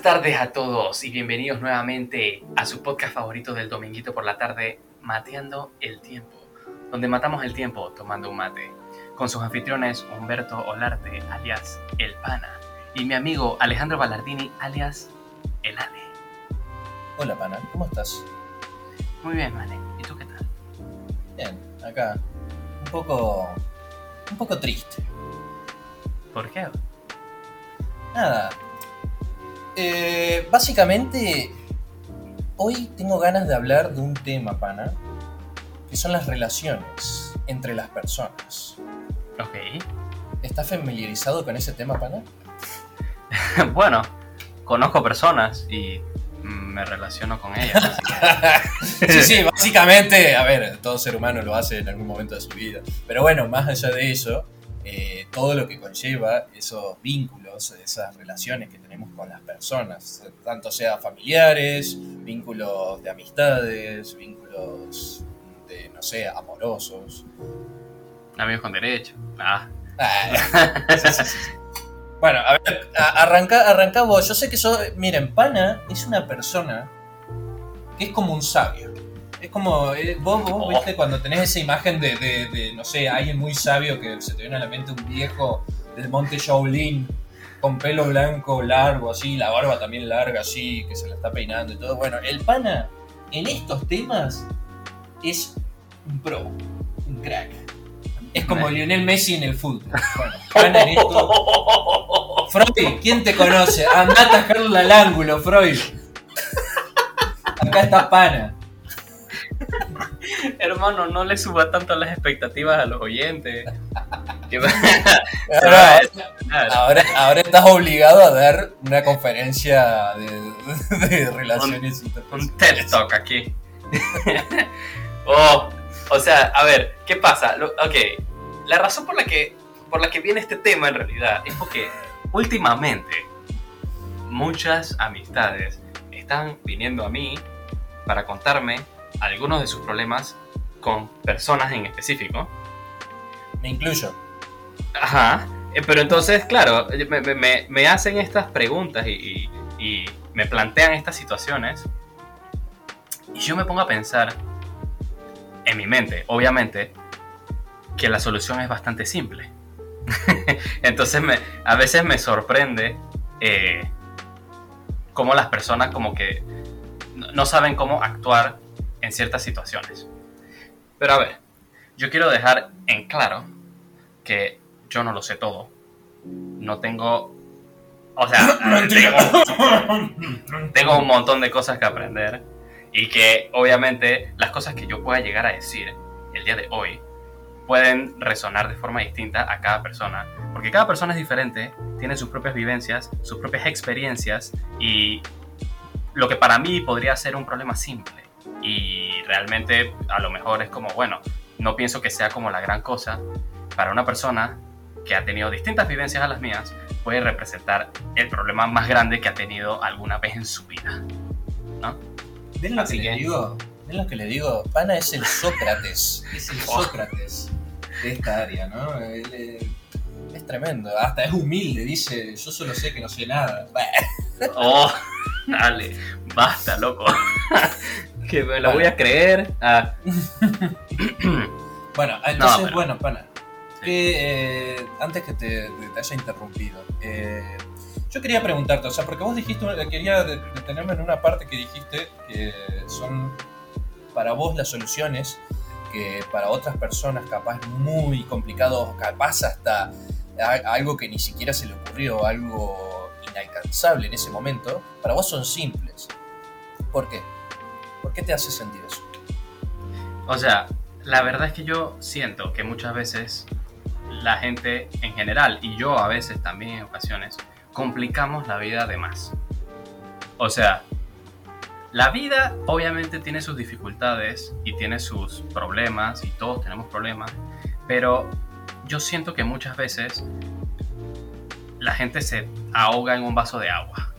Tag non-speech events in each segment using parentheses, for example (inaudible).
Buenas tardes a todos y bienvenidos nuevamente a su podcast favorito del dominguito por la tarde, Mateando el Tiempo, donde matamos el tiempo tomando un mate, con sus anfitriones Humberto Olarte, alias El Pana, y mi amigo Alejandro Ballardini, alias El Ale. Hola Pana, ¿cómo estás? Muy bien, Mane. ¿Y tú qué tal? Bien, acá. Un poco. un poco triste. ¿Por qué? Nada. Eh, básicamente, hoy tengo ganas de hablar de un tema, Pana, que son las relaciones entre las personas. Ok. ¿Estás familiarizado con ese tema, Pana? (laughs) bueno, conozco personas y me relaciono con ellas. (laughs) sí, sí, básicamente, a ver, todo ser humano lo hace en algún momento de su vida. Pero bueno, más allá de eso, eh, todo lo que conlleva esos vínculos, esas relaciones que tenemos con las personas, tanto sea familiares, vínculos de amistades, vínculos de, no sé, amorosos. Amigos con derecho. Ah, Ah, sí, sí, sí, sí. Bueno, a ver, arranca, arranca vos. Yo sé que sos, miren, Pana es una persona que es como un sabio. Es como, eh, vos, vos Oh. viste cuando tenés esa imagen de, de- de, no sé, alguien muy sabio que se te viene a la mente un viejo del monte Shaolin con pelo blanco largo así, la barba también larga así, que se la está peinando y todo. Bueno, el Pana en estos temas es un pro, un crack. Es como Lionel Messi en el fútbol. Bueno, Pana en esto... (laughs) Freud, ¿quién te conoce? Andá a atajarlo al ángulo, Freud. Acá está Pana. (laughs) Hermano, no le suba tanto las expectativas a los oyentes. (laughs) (laughs) Ahora, ahora, ahora estás obligado a dar una conferencia de, de relaciones un interpersonales. TED Talk aquí. oh, o sea, a ver, ¿qué pasa? Lo- ok, la razón por la que por la que viene este tema en realidad es porque últimamente muchas amistades están viniendo a mí para contarme algunos de sus problemas con personas en específico. Me incluyo. Ajá. eh, Pero entonces, claro, me, me- me- me hacen estas preguntas y, y- y me plantean estas situaciones. Y yo me pongo a pensar en mi mente, obviamente, que la solución es bastante simple. (laughs) entonces, me, a veces me sorprende eh, cómo las personas como que no saben cómo actuar en ciertas situaciones. Pero a ver, yo quiero dejar en claro que yo no lo sé todo. No tengo. O sea, (coughs) tengo, (coughs) tengo un montón de cosas que aprender. Y que obviamente las cosas que yo pueda llegar a decir el día de hoy pueden resonar de forma distinta a cada persona. Porque cada persona es diferente, tiene sus propias vivencias, sus propias experiencias y lo que para mí podría ser un problema simple. Y realmente a lo mejor es como, bueno, no pienso que sea como la gran cosa, para una persona que ha tenido distintas vivencias a las mías, puede representar el problema más grande que ha tenido alguna vez en su vida. ¿Ven lo Así que, que- le digo? ¿Ven lo que le digo? Pana es el Sócrates. Es el (laughs) Oh. Sócrates de esta área, ¿no? Él, eh, es tremendo. Hasta es humilde. Dice, yo solo sé que no sé nada. (laughs) Oh, (laughs) dale, basta, loco. Que me lo voy a creer. Ah, (coughs) Bueno, entonces, pero- bueno, pana. Sí. Que, eh, antes que te, te haya interrumpido, eh, yo quería preguntarte, o sea, porque vos dijiste, quería de- detenerme en una parte que dijiste que son para vos las soluciones que para otras personas capaz muy complicado, capaz hasta algo que ni siquiera se le ocurrió, algo inalcanzable en ese momento, para vos son simples. ¿Por qué? ¿Por qué te hace sentir eso? O sea, la verdad es que yo siento que muchas veces la gente en general, y yo a veces también en ocasiones, complicamos la vida de más. O sea, la vida obviamente tiene sus dificultades y tiene sus problemas, y todos tenemos problemas, pero yo siento que muchas veces la gente se ahoga en un vaso de agua.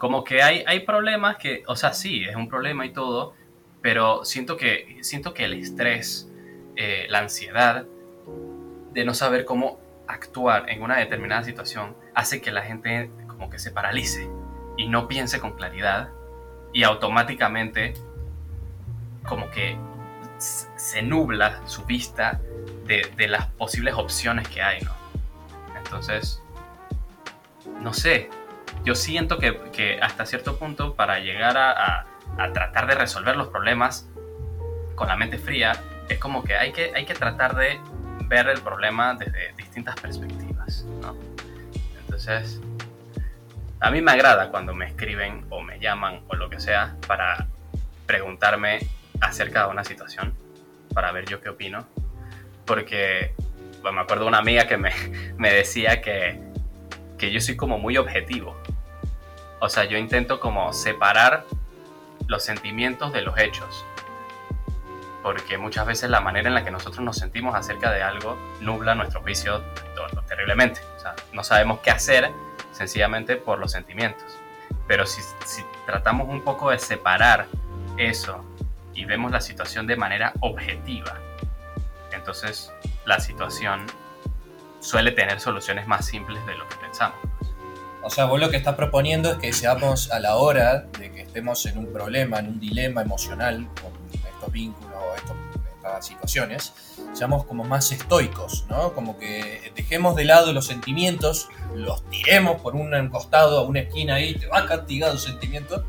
Como que hay, hay problemas que, o sea, sí, es un problema y todo, pero siento que, siento que el estrés, eh, la ansiedad de no saber cómo actuar en una determinada situación hace que la gente como que se paralice. y no piense con claridad y automáticamente como que se nubla su vista de, las posibles opciones que hay, ¿no? Entonces, no sé, yo siento que, hasta cierto punto para llegar a, tratar de resolver los problemas con la mente fría, es como que hay que, hay que tratar de ver el problema desde distintas perspectivas, ¿no? Entonces, a mí me agrada cuando me escriben o me llaman o lo que sea para preguntarme acerca de una situación, para ver yo qué opino. Porque bueno, me acuerdo una amiga que me, (laughs) me decía que, que yo soy como muy objetivo. O sea, yo intento como separar los sentimientos de los hechos. Porque muchas veces la manera en la que nosotros nos sentimos acerca de algo nubla nuestro juicio terriblemente. O sea, no sabemos qué hacer sencillamente por los sentimientos. Pero si, tratamos un poco de separar eso y vemos la situación de manera objetiva, entonces la situación suele tener soluciones más simples de lo que pensamos. O sea, vos lo que estás proponiendo es que seamos a la hora de que estemos en un problema, en un dilema emocional, con estos vínculos, estos situaciones, seamos como más estoicos, ¿no? Como que dejemos de lado los sentimientos, los tiremos por un costado a una esquina ahí, te va castigado el sentimiento,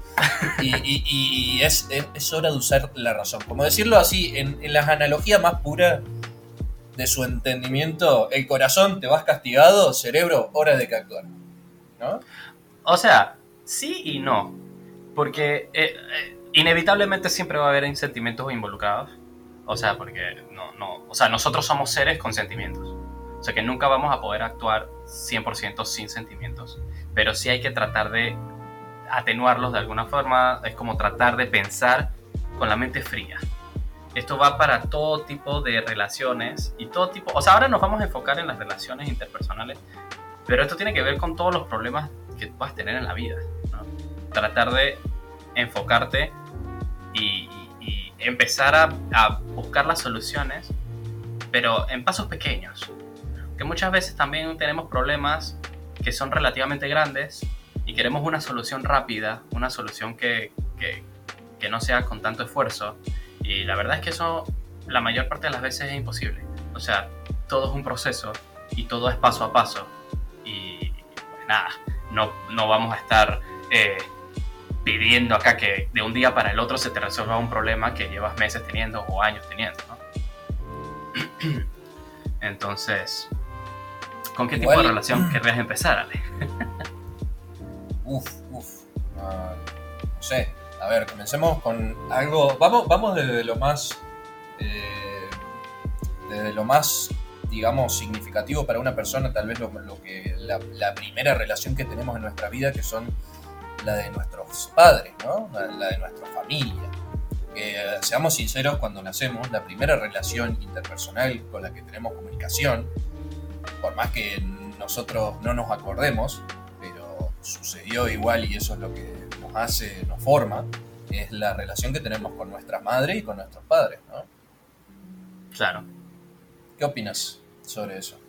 y, es, es, hora de usar la razón. Como decirlo así, en, en las analogías más puras de su entendimiento, el corazón te vas castigado, cerebro, hora de que actuar, O sea, sí y no, porque eh, eh, inevitablemente siempre va a haber sentimientos involucrados o sea, porque no, no, o sea, nosotros somos seres con sentimientos. O sea, que nunca vamos a poder actuar 100% sin sentimientos. Pero sí hay que tratar de atenuarlos de alguna forma. Es como tratar de pensar con la mente fría. Esto va para todo tipo de relaciones y todo tipo... O sea, ahora nos vamos a enfocar en las relaciones interpersonales. Pero esto tiene que ver con todos los problemas que puedas tener en la vida. Tratar de enfocarte y, empezar a, buscar las soluciones, pero en pasos pequeños. Que muchas veces también tenemos problemas que son relativamente grandes y queremos una solución rápida, una solución que, que, que no sea con tanto esfuerzo. Y la verdad es que eso la mayor parte de las veces es imposible. O sea, todo es un proceso y todo es paso a paso. Y pues nada, no, no vamos a estar eh, pidiendo acá que de un día para el otro se te resuelva un problema que llevas meses teniendo o años teniendo, ¿no? (clears throat) Entonces, ¿con qué tipo de relación (clears throat) querrías empezar, Ale? uf, uf. no sé. A ver, comencemos con algo. Vamos, vamos desde lo más. Eh, desde lo más, digamos, significativo para una persona, tal vez lo, que la primera relación que tenemos en nuestra vida, que son la de nuestros padres, ¿no? la de nuestra familia. Que seamos sinceros, cuando nacemos, la primera relación interpersonal con la que tenemos comunicación, por más que nosotros no nos acordemos, pero sucedió igual y eso es lo que nos hace, nos forma, es la relación que tenemos con nuestra madre y con nuestros padres, ¿no? Claro. ¿Qué opinas sobre eso?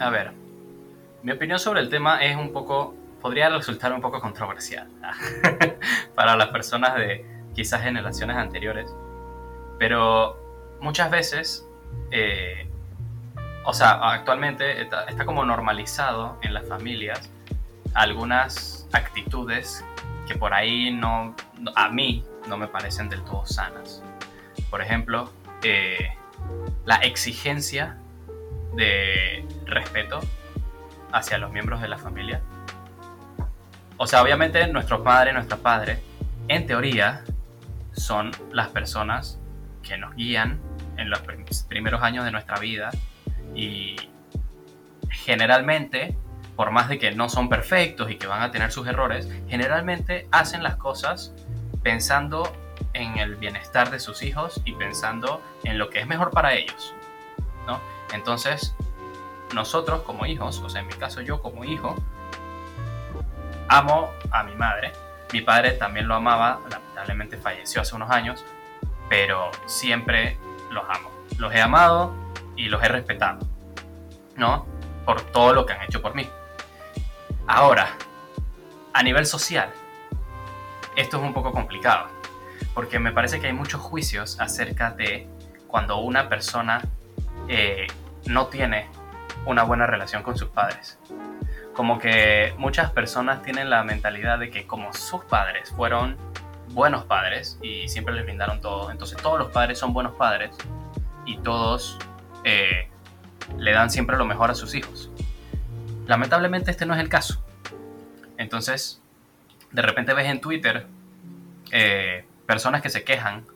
A ver, mi opinión sobre el tema es un poco podría resultar un poco controversial (laughs) para las personas de quizás generaciones anteriores, pero muchas veces, eh, o sea, actualmente está, como normalizado en las familias algunas actitudes que por ahí no, a mí no me parecen del todo sanas. Por ejemplo, eh, la exigencia de respeto hacia los miembros de la familia o sea, obviamente nuestros padres, nuestros padres, en teoría, son las personas que nos guían en los primeros años de nuestra vida y generalmente, por más de que no son perfectos y que van a tener sus errores, generalmente hacen las cosas pensando en el bienestar de sus hijos y pensando en lo que es mejor para ellos. ¿no? Entonces, nosotros como hijos, o sea, en mi caso yo como hijo, amo a mi madre. Mi padre también lo amaba, lamentablemente falleció hace unos años, pero siempre los amo. Los he amado y los he respetado, ¿no? Por todo lo que han hecho por mí. Ahora, a nivel social, esto es un poco complicado, porque me parece que hay muchos juicios acerca de cuando una persona eh, no tiene una buena relación con sus padres. Como que muchas personas tienen la mentalidad de que como sus padres fueron buenos padres y siempre les brindaron todo, entonces todos los padres son buenos padres y todos eh, le dan siempre lo mejor a sus hijos. Lamentablemente este no es el caso. Entonces, de repente ves en Twitter eh, personas que se quejan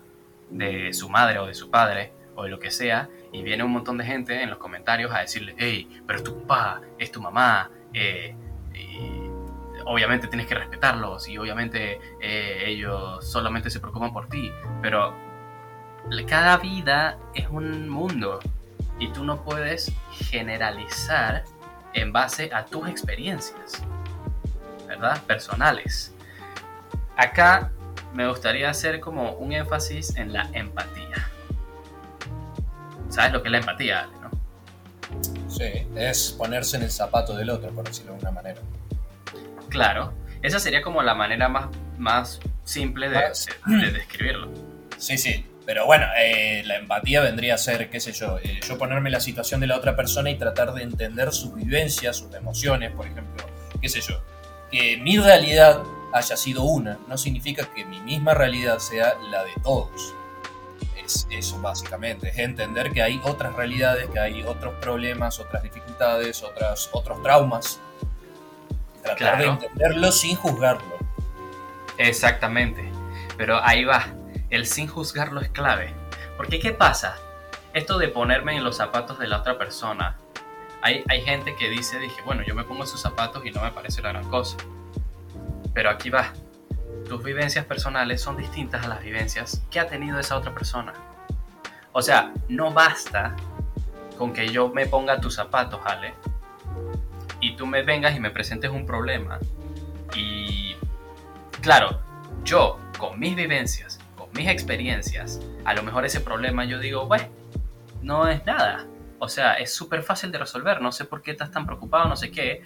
de su madre o de su padre o lo que sea, y viene un montón de gente en los comentarios a decirle, hey, pero es tu papá, es tu mamá, eh, obviamente tienes que respetarlos y obviamente eh, ellos solamente se preocupan por ti, pero cada vida es un mundo y tú no puedes generalizar en base a tus experiencias, ¿verdad? Personales. Acá me gustaría hacer como un énfasis en la empatía. ¿Sabes lo que es la empatía, Ale, no? Sí, es ponerse en el zapato del otro, por decirlo de alguna manera. Claro, esa sería como la manera más, más simple de, describirlo. Sí, sí, pero bueno, eh, la empatía vendría a ser, qué sé yo, eh, yo ponerme la situación de la otra persona y tratar de entender sus vivencias, sus emociones, por ejemplo, qué sé yo. Que mi realidad haya sido una, no significa que mi misma realidad sea la de todos. Es eso básicamente, es entender que hay otras realidades, que hay otros problemas, otras dificultades, otras, otros traumas. Tratar de entenderlo sin juzgarlo. Exactamente, pero ahí va, el sin juzgarlo es clave. Porque ¿qué pasa? Esto de ponerme en los zapatos de la otra persona, hay, hay gente que dice, dije, bueno, yo me pongo en sus zapatos y no me parece la gran cosa pero aquí va. Tus vivencias personales son distintas a las vivencias que ha tenido esa otra persona. O sea, no basta con que yo me ponga tus zapatos, Ale, y tú me vengas y me presentes un problema. Y claro, yo con mis vivencias, con mis experiencias, a lo mejor ese problema yo digo, bueno, no es nada. O sea, es súper fácil de resolver, no sé por qué estás tan preocupado, no sé qué.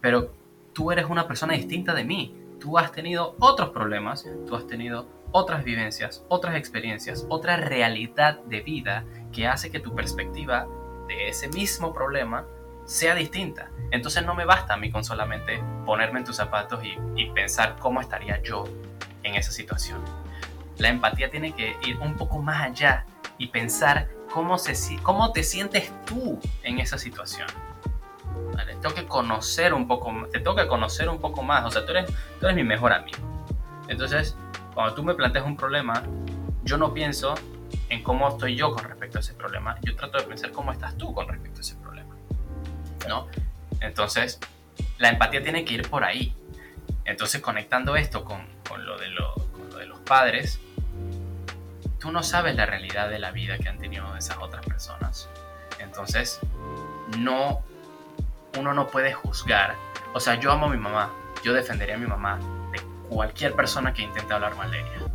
Pero tú eres una persona distinta de mí. Tú has tenido otros problemas, tú has tenido otras vivencias, otras experiencias, otra realidad de vida que hace que tu perspectiva de ese mismo problema sea distinta. Entonces no me basta a mí con solamente ponerme en tus zapatos y, pensar cómo estaría yo en esa situación. La empatía tiene que ir un poco más allá y pensar cómo, se, cómo te sientes tú en esa situación tengo que conocer un poco, te tengo que conocer un poco más, o sea, tú eres, tú eres mi mejor amigo. Entonces, cuando tú me planteas un problema, yo no pienso en cómo estoy yo con respecto a ese problema, yo trato de pensar cómo estás tú con respecto a ese problema, ¿no? Entonces, la empatía tiene que ir por ahí. Entonces, conectando esto con, con lo, de lo, con lo de los padres, tú no sabes la realidad de la vida que han tenido esas otras personas. Entonces, no uno no puede juzgar. O sea, yo amo a mi mamá, yo defendería a mi mamá de cualquier persona que intente hablar mal de ella.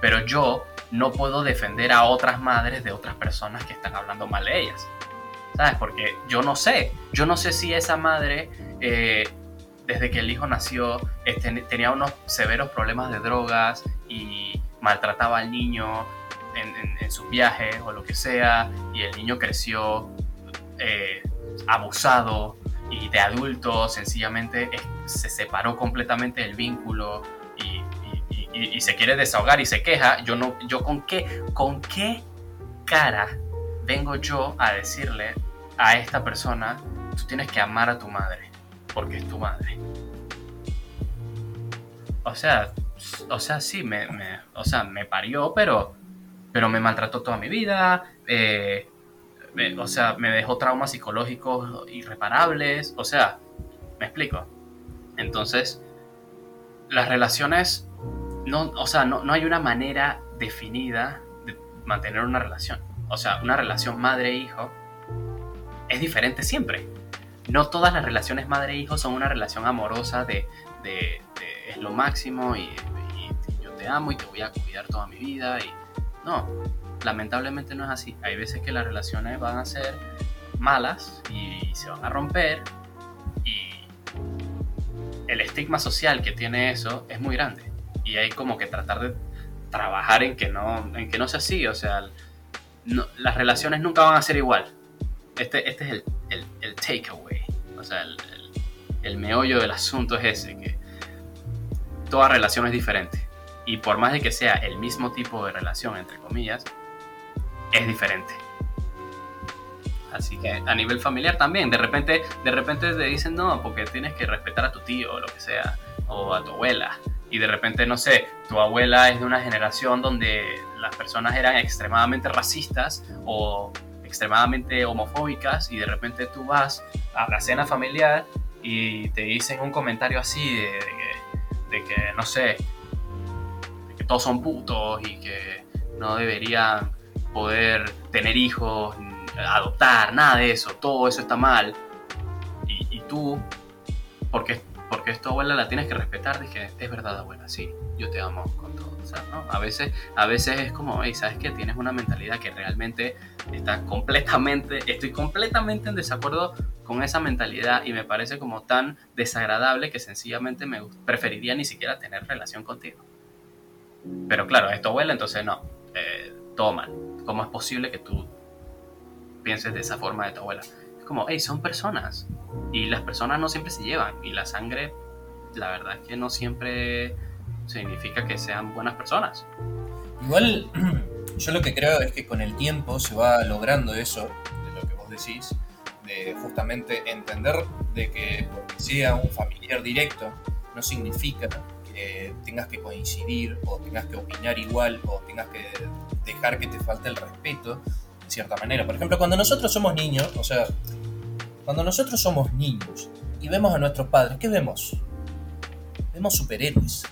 Pero yo no puedo defender a otras madres de otras personas que están hablando mal de ellas. ¿Sabes? Porque yo no sé. Yo no sé si esa madre, eh, desde que el hijo nació, este, tenía unos severos problemas de drogas y maltrataba al niño en, en, sus viajes o lo que sea, y el niño creció eh, abusado y de adulto sencillamente se separó completamente del vínculo y, se quiere desahogar y se queja, yo no, yo con qué, con qué cara vengo yo a decirle a esta persona, tú tienes que amar a tu madre, porque es tu madre. O sea, o sea, sí, me, o sea, me parió, pero, pero me maltrató toda mi vida, eh, o sea, me dejó traumas psicológicos irreparables, o sea, me explico. Entonces, las relaciones, no, o sea, no, no hay una manera definida de mantener una relación. O sea, una relación madre-hijo es diferente siempre. No todas las relaciones madre-hijo son una relación amorosa de, de, es lo máximo y, y, yo te amo y te voy a cuidar toda mi vida. Y, no, lamentablemente no es así. Hay veces que las relaciones van a ser malas y se van a romper y el estigma social que tiene eso es muy grande. Y hay como que tratar de trabajar en que no, en que no sea así. O sea, las relaciones nunca van a ser igual. Este, este es el, el, el takeaway. O sea, el, el, meollo del asunto es ese, que toda relación es diferente. Y por más de que sea el mismo tipo de relación, entre comillas, es diferente. Así que a nivel familiar también, de repente, de repente te dicen no, porque tienes que respetar a tu tío o lo que sea, o a tu abuela. Y de repente, no sé, tu abuela es de una generación donde las personas eran extremadamente racistas o extremadamente homofóbicas y de repente tú vas a la cena familiar y te dicen un comentario así de, de, que, no sé, de que todos son putos y que no deberían poder tener hijos adoptar, nada de eso, todo eso está mal. Y, tú, porque, porque es tu abuela, la tienes que respetar. Dije, es verdad, abuela, sí, yo te amo con todo. A, veces, a veces es como, hey, ¿sabes que Tienes una mentalidad que realmente está completamente, estoy completamente en desacuerdo con esa mentalidad y me parece como tan desagradable que sencillamente me preferiría ni siquiera tener relación contigo. Pero claro, es tu abuela, entonces no, eh, todo mal. ¿Cómo es posible que tú pienses de esa forma de tu abuela. Es como, hey, son personas. Y las personas no siempre se llevan. Y la sangre, la verdad es que no siempre significa que sean buenas personas. Igual, (clears throat) yo lo que creo es que con el tiempo se va logrando eso, de lo que vos decís, de justamente entender de que porque sea un familiar directo, no significa que tengas que coincidir o tengas que opinar igual o tengas que dejar que te falte el respeto cierta manera. Por ejemplo, cuando nosotros somos niños, o sea, cuando nosotros somos niños y vemos a nuestros padres, ¿qué vemos? Vemos superhéroes,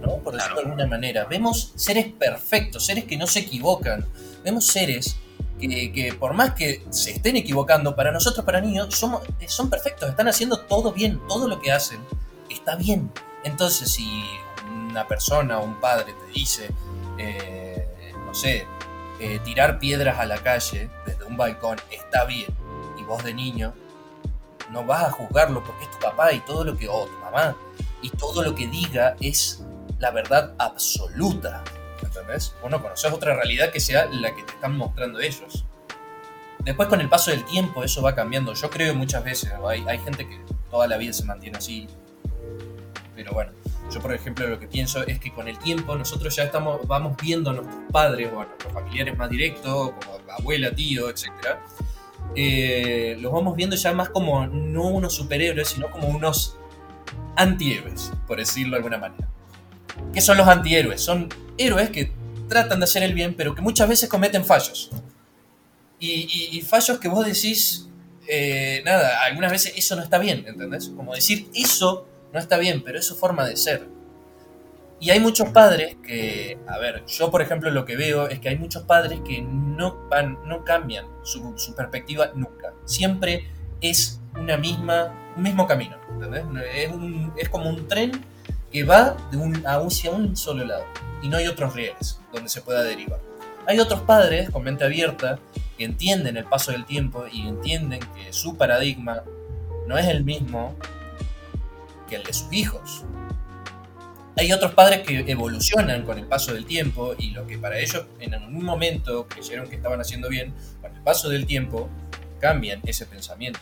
¿no? Por decirlo de alguna manera. Vemos seres perfectos, seres que no se equivocan. Vemos seres que, que, por más que se estén equivocando, para nosotros, para niños, somos, son perfectos, están haciendo todo bien, todo lo que hacen está bien. Entonces, si una persona un padre te dice, eh, no sé, eh, tirar piedras a la calle desde un balcón está bien, y vos de niño no vas a juzgarlo porque es tu papá y todo lo que, o tu mamá, y todo lo que diga es la verdad absoluta. ¿Entendés? Vos no conoces otra realidad que sea la que te están mostrando ellos. Después con el paso del tiempo eso va cambiando. Yo creo muchas veces, hay gente que toda la vida se mantiene así. Pero bueno, yo, por ejemplo, lo que pienso es que con el tiempo nosotros ya estamos, vamos viendo a nuestros padres o a nuestros familiares más directos, como abuela, tío, etc. Eh, los vamos viendo ya más como no unos superhéroes, sino como unos antihéroes, por decirlo de alguna manera. ¿Qué son los antihéroes? Son héroes que tratan de hacer el bien, pero que muchas veces cometen fallos. Y, fallos que vos decís, eh, nada, algunas veces eso no está bien, ¿entendés? Como decir, eso no está bien, pero es su forma de ser. Y hay muchos padres que, a ver, yo por ejemplo lo que veo es que hay muchos padres que no, van, no cambian su, perspectiva nunca. Siempre es una misma, un mismo camino, ¿entendés? Es, es como un tren que va de un, hacia un solo lado y no hay otros rieles donde se pueda derivar. Hay otros padres con mente abierta que entienden el paso del tiempo y entienden que su paradigma no es el mismo que el de sus hijos. Hay otros padres que evolucionan con el paso del tiempo y lo que para ellos en algún momento creyeron que estaban haciendo bien, con el paso del tiempo cambian ese pensamiento.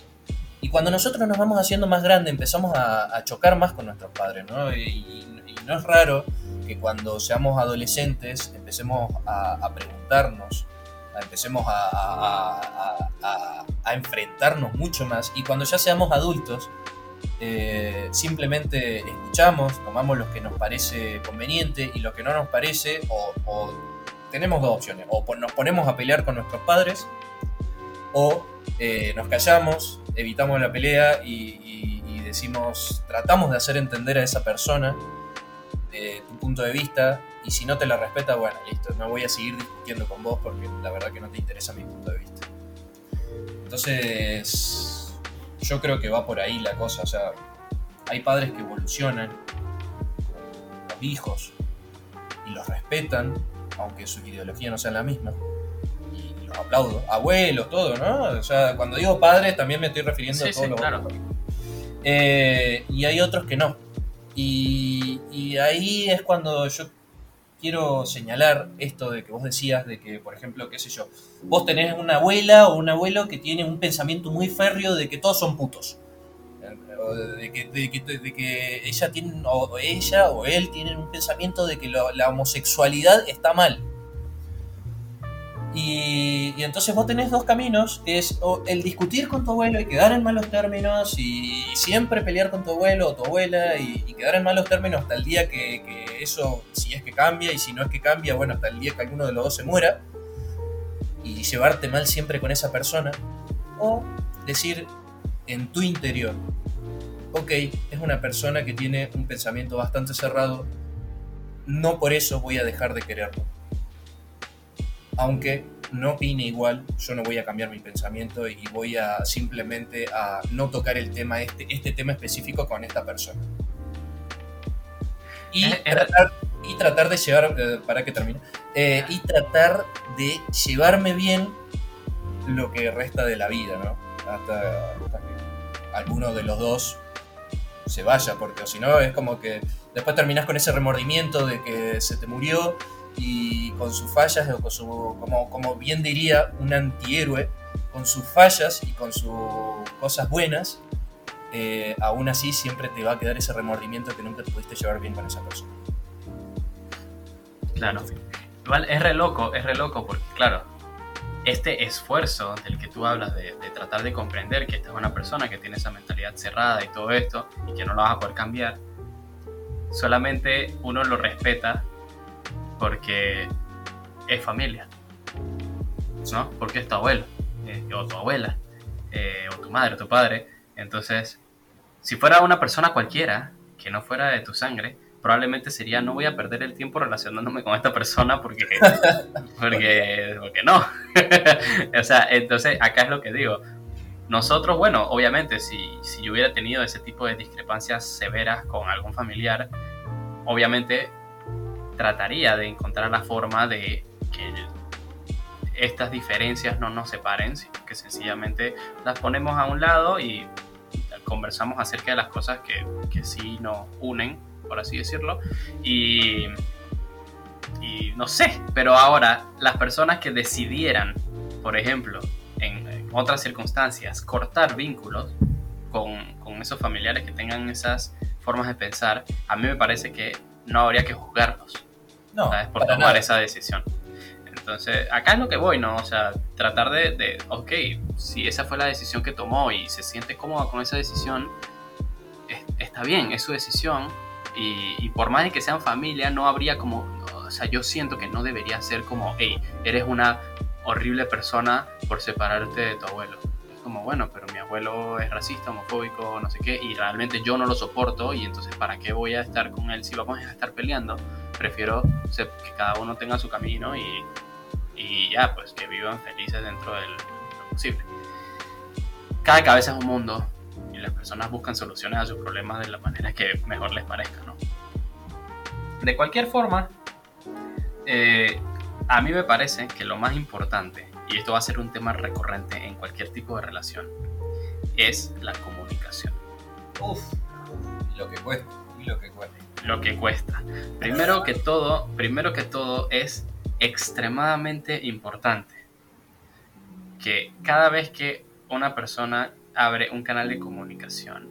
Y cuando nosotros nos vamos haciendo más grandes empezamos a, chocar más con nuestros padres, ¿no? Y, no es raro que cuando seamos adolescentes empecemos a, preguntarnos, empecemos a, a, enfrentarnos mucho más y cuando ya seamos adultos eh, simplemente escuchamos, tomamos lo que nos parece conveniente y lo que no nos parece, o, tenemos dos opciones, o nos ponemos a pelear con nuestros padres, o eh, nos callamos, evitamos la pelea y, decimos, tratamos de hacer entender a esa persona de tu punto de vista, y si no te la respeta, bueno, listo, no voy a seguir discutiendo con vos porque la verdad que no te interesa mi punto de vista. Entonces, yo creo que va por ahí la cosa. O sea, hay padres que evolucionan los hijos y los respetan, aunque su ideología no sea la misma. Y los aplaudo. Abuelos, todo, ¿no? O sea, cuando digo padres también me estoy refiriendo a todos los claro. Eh, y hay otros que no. Y, y ahí es cuando yo quiero señalar esto de que vos decías, de que, por ejemplo, qué sé yo, vos tenés una abuela o un abuelo que tiene un pensamiento muy férreo de que todos son putos. De que, de que, de que ella tiene, o ella o él tienen un pensamiento de que la homosexualidad está mal. Y, y entonces vos tenés dos caminos, que es el discutir con tu abuelo y quedar en malos términos y siempre pelear con tu abuelo o tu abuela y, y quedar en malos términos hasta el día que, que eso, si es que cambia y si no es que cambia, bueno, hasta el día que alguno de los dos se muera y llevarte mal siempre con esa persona. O decir en tu interior, ok, es una persona que tiene un pensamiento bastante cerrado, no por eso voy a dejar de quererlo aunque no opine igual, yo no voy a cambiar mi pensamiento y voy a simplemente a no tocar el tema, este, este tema específico con esta persona. Y, Eh, eh, tratar, y tratar de llevar, eh, para que termine, y tratar de llevarme bien lo que resta de la vida, ¿no? Hasta, hasta que alguno de los dos se vaya, porque si no es como que después terminás con ese remordimiento de que se te murió y con sus fallas, o con su, como, como bien diría un antihéroe, con sus fallas y con sus cosas buenas, eh, aún así siempre te va a quedar ese remordimiento que nunca te pudiste llevar bien con esa persona. Claro. Igual es re loco, es re loco porque, claro, este esfuerzo del que tú hablas de, de tratar de comprender que esta es una persona que tiene esa mentalidad cerrada y todo esto y que no la vas a poder cambiar, solamente uno lo respeta porque es familia, ¿no? Porque es tu abuelo, eh, o tu abuela, eh, o tu madre, o tu padre. Entonces, si fuera una persona cualquiera, que no fuera de tu sangre, probablemente sería no voy a perder el tiempo relacionándome con esta persona porque (laughs) porque, porque no (laughs) o sea entonces acá es lo que digo nosotros bueno obviamente si, si yo hubiera tenido ese tipo de discrepancias severas con algún familiar obviamente trataría de encontrar la forma de que estas diferencias no nos separen sino que sencillamente las ponemos a un lado y conversamos acerca de las cosas que, que sí nos unen por así decirlo. Y, y no sé, pero ahora las personas que decidieran, por ejemplo, en, en otras circunstancias, cortar vínculos con, con, esos familiares que tengan esas formas de pensar, a mí me parece que no habría que juzgarlos no, ¿sabes? por tomar nada. esa decisión. Entonces, acá es lo que voy, ¿no? O sea, tratar de, de, ok, si esa fue la decisión que tomó y se siente cómoda con esa decisión, es, está bien, es su decisión, y, y, por más de que sean familia, no habría como, o sea, yo siento que no debería ser como, hey, eres una horrible persona por separarte de tu abuelo. Como, bueno, pero mi abuelo es racista, homofóbico, no sé qué, y realmente yo no lo soporto, y entonces, ¿para qué voy a estar con él si vamos a estar peleando? Prefiero que cada uno tenga su camino y, y ya, pues que vivan felices dentro de lo posible. Cada cabeza es un mundo, y las personas buscan soluciones a sus problemas de la manera que mejor les parezca, ¿no? De cualquier forma, eh, a mí me parece que lo más importante, y esto va a ser un tema recurrente en cualquier tipo de relación, es la comunicación. Uf, lo que cuesta, y lo que cuesta. Lo que cuesta. Primero que todo, primero que todo es extremadamente importante que cada vez que una persona abre un canal de comunicación,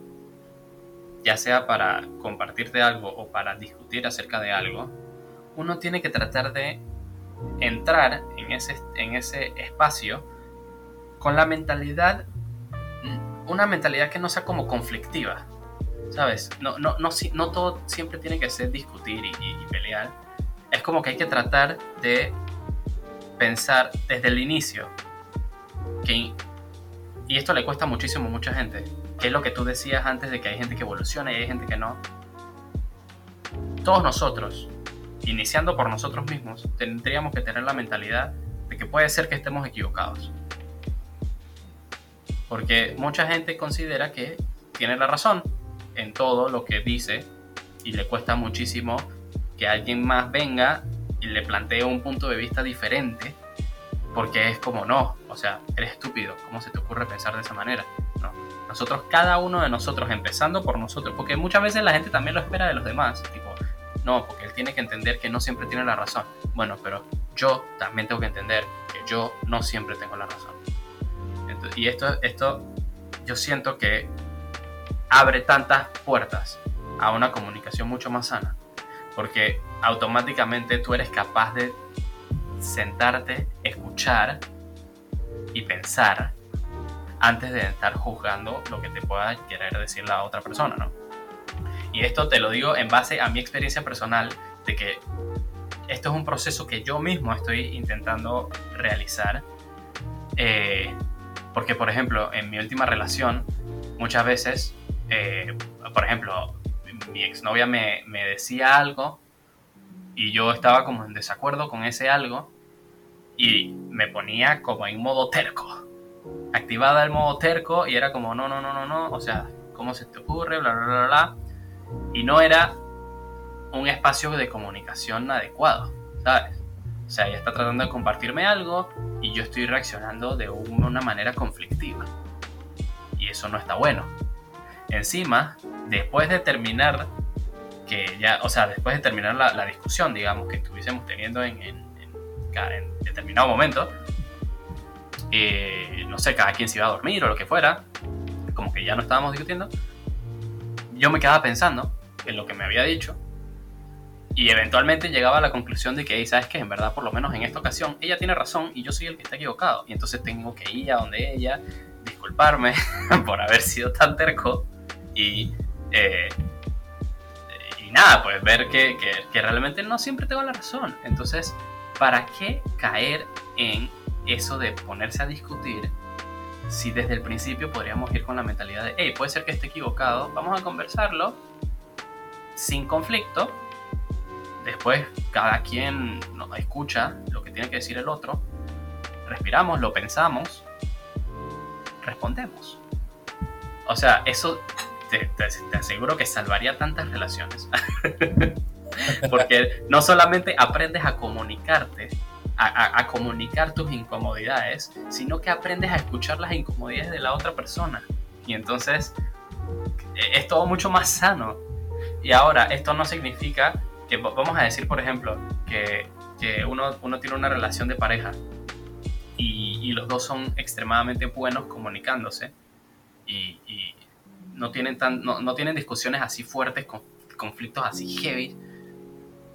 ya sea para compartirte algo o para discutir acerca de algo, uno tiene que tratar de entrar en ese, en ese espacio con la mentalidad, una mentalidad que no sea como conflictiva, ¿sabes? No, no, no, no todo siempre tiene que ser discutir y, pelear, es como que hay que tratar de pensar desde el inicio y esto le cuesta muchísimo a mucha gente, que es lo que tú decías antes de que hay gente que evoluciona y hay gente que no. Todos nosotros, iniciando por nosotros mismos, tendríamos que tener la mentalidad de que puede ser que estemos equivocados. Porque mucha gente considera que tiene la razón en todo lo que dice y le cuesta muchísimo que alguien más venga y le plantee un punto de vista diferente porque es como no, o sea, eres estúpido, ¿cómo se te ocurre pensar de esa manera? ¿no? Nosotros, cada uno de nosotros, empezando por nosotros, porque muchas veces la gente también lo espera de los demás, tipo, no, porque él tiene que entender que no siempre tiene la razón. Bueno, pero yo también tengo que entender que yo no siempre tengo la razón. y esto, esto yo siento que abre tantas puertas a una comunicación mucho más sana, porque automáticamente tú eres capaz de sentarte, escuchar y pensar antes de estar juzgando lo que te pueda querer decir la otra persona, ¿no? Y esto te lo digo en base a mi experiencia personal de que esto es un proceso que yo mismo estoy intentando realizar. Eh, porque, por ejemplo, en mi última relación, muchas veces, eh, por ejemplo, mi exnovia me, me decía algo y yo estaba como en desacuerdo con ese algo y me ponía como en modo terco. Activada el modo terco y era como, no, no, no, no, no, o sea, ¿cómo se te ocurre? Bla, bla, bla, bla. Y no era un espacio de comunicación adecuado, ¿sabes? O sea, ella está tratando de compartirme algo y yo estoy reaccionando de una manera conflictiva. Y eso no está bueno. Encima, después de terminar, que ya, o sea, después de terminar la, discusión, digamos, que estuviésemos teniendo en, en, determinado momento, eh, no sé, cada quien se iba a dormir o lo que fuera, como que ya no estábamos discutiendo, yo me quedaba pensando en lo que me había dicho y eventualmente llegaba a la conclusión de que, ¿sabes que En verdad, por lo menos en esta ocasión, ella tiene razón y yo soy el que está equivocado. Y entonces tengo que ir a donde ella, disculparme (laughs) por haber sido tan terco y, eh, y nada, pues ver que, que realmente no siempre tengo la razón. Entonces, ¿para qué caer en eso de ponerse a discutir si desde el principio podríamos ir con la mentalidad de, hey, puede ser que esté equivocado, vamos a conversarlo sin conflicto Después cada quien escucha lo que tiene que decir el otro, respiramos, lo pensamos, respondemos. O sea, eso te, aseguro que salvaría tantas relaciones. (laughs) Porque no solamente aprendes a comunicarte, a, comunicar tus incomodidades, sino que aprendes a escuchar las incomodidades de la otra persona. Y entonces es todo mucho más sano. Y ahora, esto no significa que vamos a decir, por ejemplo, que, que uno, uno, tiene una relación de pareja y, y los dos son extremadamente buenos comunicándose y, no, tienen tan, no, no, tienen discusiones así fuertes, con, conflictos así heavy,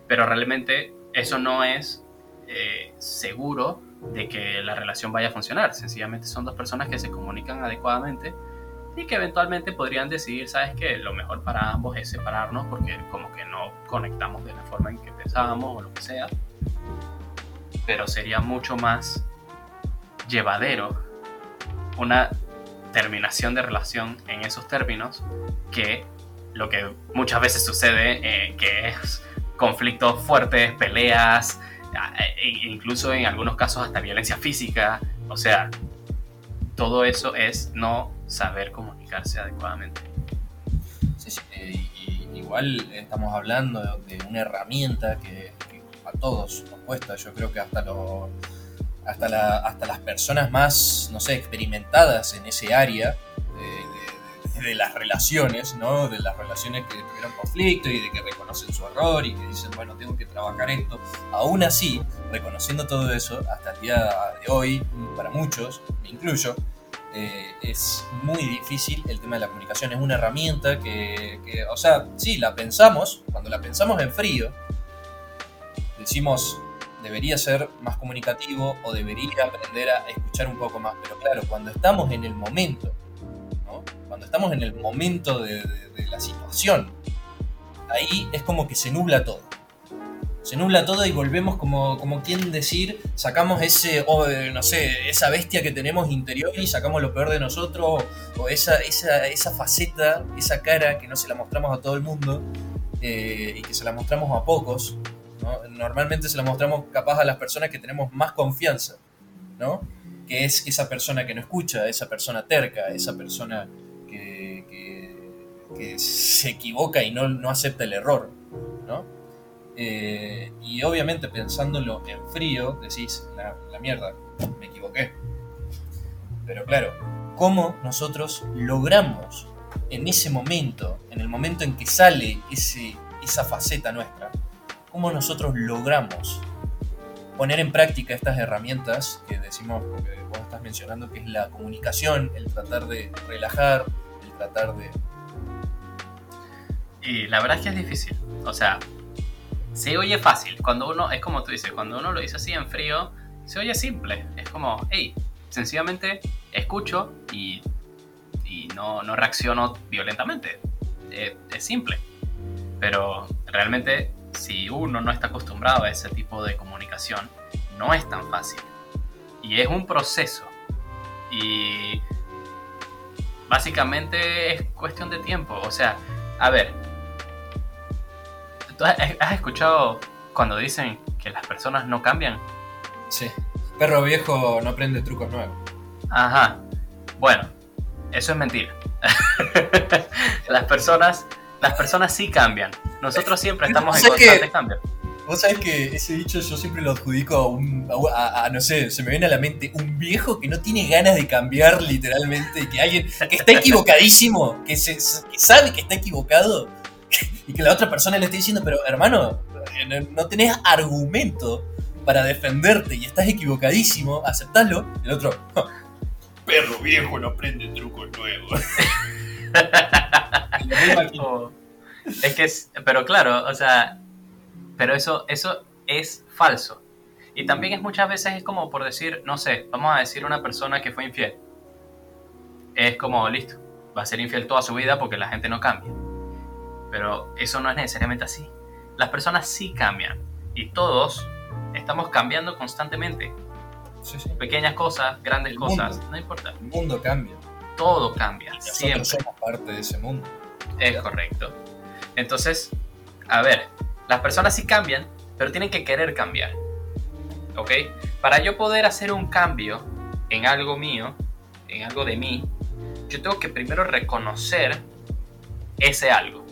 pero realmente eso no es eh, seguro de que la relación vaya a funcionar. Sencillamente son dos personas que se comunican adecuadamente y que eventualmente podrían decidir, sabes que lo mejor para ambos es separarnos porque como que no conectamos de la forma en que pensábamos o lo que sea. Pero sería mucho más llevadero una terminación de relación en esos términos que lo que muchas veces sucede, eh, que es conflictos fuertes, peleas, e incluso en algunos casos hasta violencia física. O sea, todo eso es no saber comunicarse adecuadamente. Sí, sí, eh, y, igual estamos hablando de una herramienta que, a todos nos cuesta, yo creo que hasta los hasta, hasta las personas más, no sé, experimentadas en ese área de, las relaciones, ¿no? De las relaciones que tuvieron conflicto y de que reconocen su error y que dicen, bueno, tengo que trabajar esto. Aún así, reconociendo todo eso, hasta el día de hoy, para muchos, me incluyo, eh, es muy difícil el tema de la comunicación. Es una herramienta que, o sea, sí, la pensamos, cuando la pensamos en frío, decimos, debería ser más comunicativo o debería aprender a escuchar un poco más. Pero claro, cuando estamos en el momento, cuando estamos en el momento de la situación, ahí es como que se nubla todo se nubla todo y volvemos como, como quien decir, sacamos ese, oh, no sé, esa bestia que tenemos interior y sacamos lo peor de nosotros, o, esa, esa, esa, faceta, esa cara que no se la mostramos a todo el mundo eh, y que se la mostramos a pocos. Normalmente se la mostramos capaz a las personas que tenemos más confianza, ¿no? que es esa persona que no escucha, esa persona terca, esa persona que, se equivoca y no, no acepta el error. ¿no? Eh, y obviamente pensándolo en frío, decís, la, mierda, me equivoqué. Pero claro, cómo nosotros logramos en ese momento, en el momento en que sale ese, esa faceta nuestra, cómo nosotros logramos poner en práctica estas herramientas que decimos, porque vos estás mencionando, que es la comunicación, el tratar de relajar, el tratar de... Y la verdad es que es difícil. O sea, se oye fácil. Cuando uno, es como tú dices, cuando uno lo dice así en frío, se oye simple. Es como, hey, sencillamente escucho y, y no, no, reacciono violentamente. Es, es simple. Pero realmente si uno no está acostumbrado a ese tipo de comunicación, no es tan fácil. Y es un proceso. Y básicamente es cuestión de tiempo. O sea, a ver, ¿tú has escuchado cuando dicen que las personas no cambian? Sí. Perro viejo no aprende trucos nuevos. Ajá. Bueno, eso es mentira. (laughs) las personas, las personas sí cambian. Nosotros siempre estamos en constante cambio. Vos sabés que ese dicho yo siempre lo adjudico a un. A, no sé, se me viene a la mente un viejo que no tiene ganas de cambiar literalmente, que alguien que está equivocadísimo, que, se, que sabe que está equivocado (laughs) y que la otra persona le está diciendo, pero hermano, eh, no tenés argumento para defenderte y estás equivocadísimo, aceptalo. El otro, perro viejo no aprende trucos nuevos. (laughs) Oh. es que, es, pero claro, o sea, pero eso, eso es falso. Y también es muchas veces es como por decir, no sé, vamos a decir una persona que fue infiel. Es como, listo, va a ser infiel toda su vida porque la gente no cambia. Pero eso no es necesariamente así. Las personas sí cambian. Y todos estamos cambiando constantemente. Pequeñas cosas, grandes cosas, no importa. El mundo cambia. Todo cambia. siempre. somos parte de ese mundo. Es correcto. Entonces, a ver, las personas sí cambian, pero tienen que querer cambiar. ¿Ok? Para yo poder hacer un cambio en algo mío, en algo de mí, yo tengo que primero reconocer ese algo.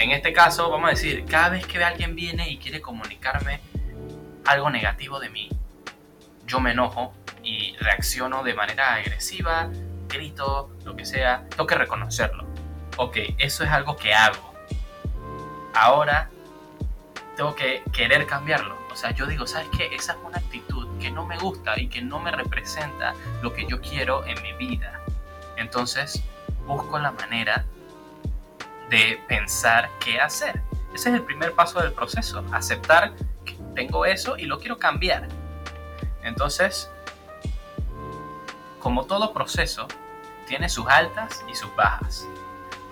En este caso, vamos a decir, cada vez que alguien viene y quiere comunicarme algo negativo de mí, yo me enojo y reacciono de manera agresiva, grito, lo que sea, tengo que reconocerlo. Ok, eso es algo que hago. Ahora tengo que querer cambiarlo. O sea, yo digo, ¿sabes qué? Esa es una actitud que no me gusta y que no me representa lo que yo quiero en mi vida. Entonces, busco la manera de pensar qué hacer. Ese es el primer paso del proceso, aceptar que tengo eso y lo quiero cambiar. Entonces, como todo proceso, tiene sus altas y sus bajas.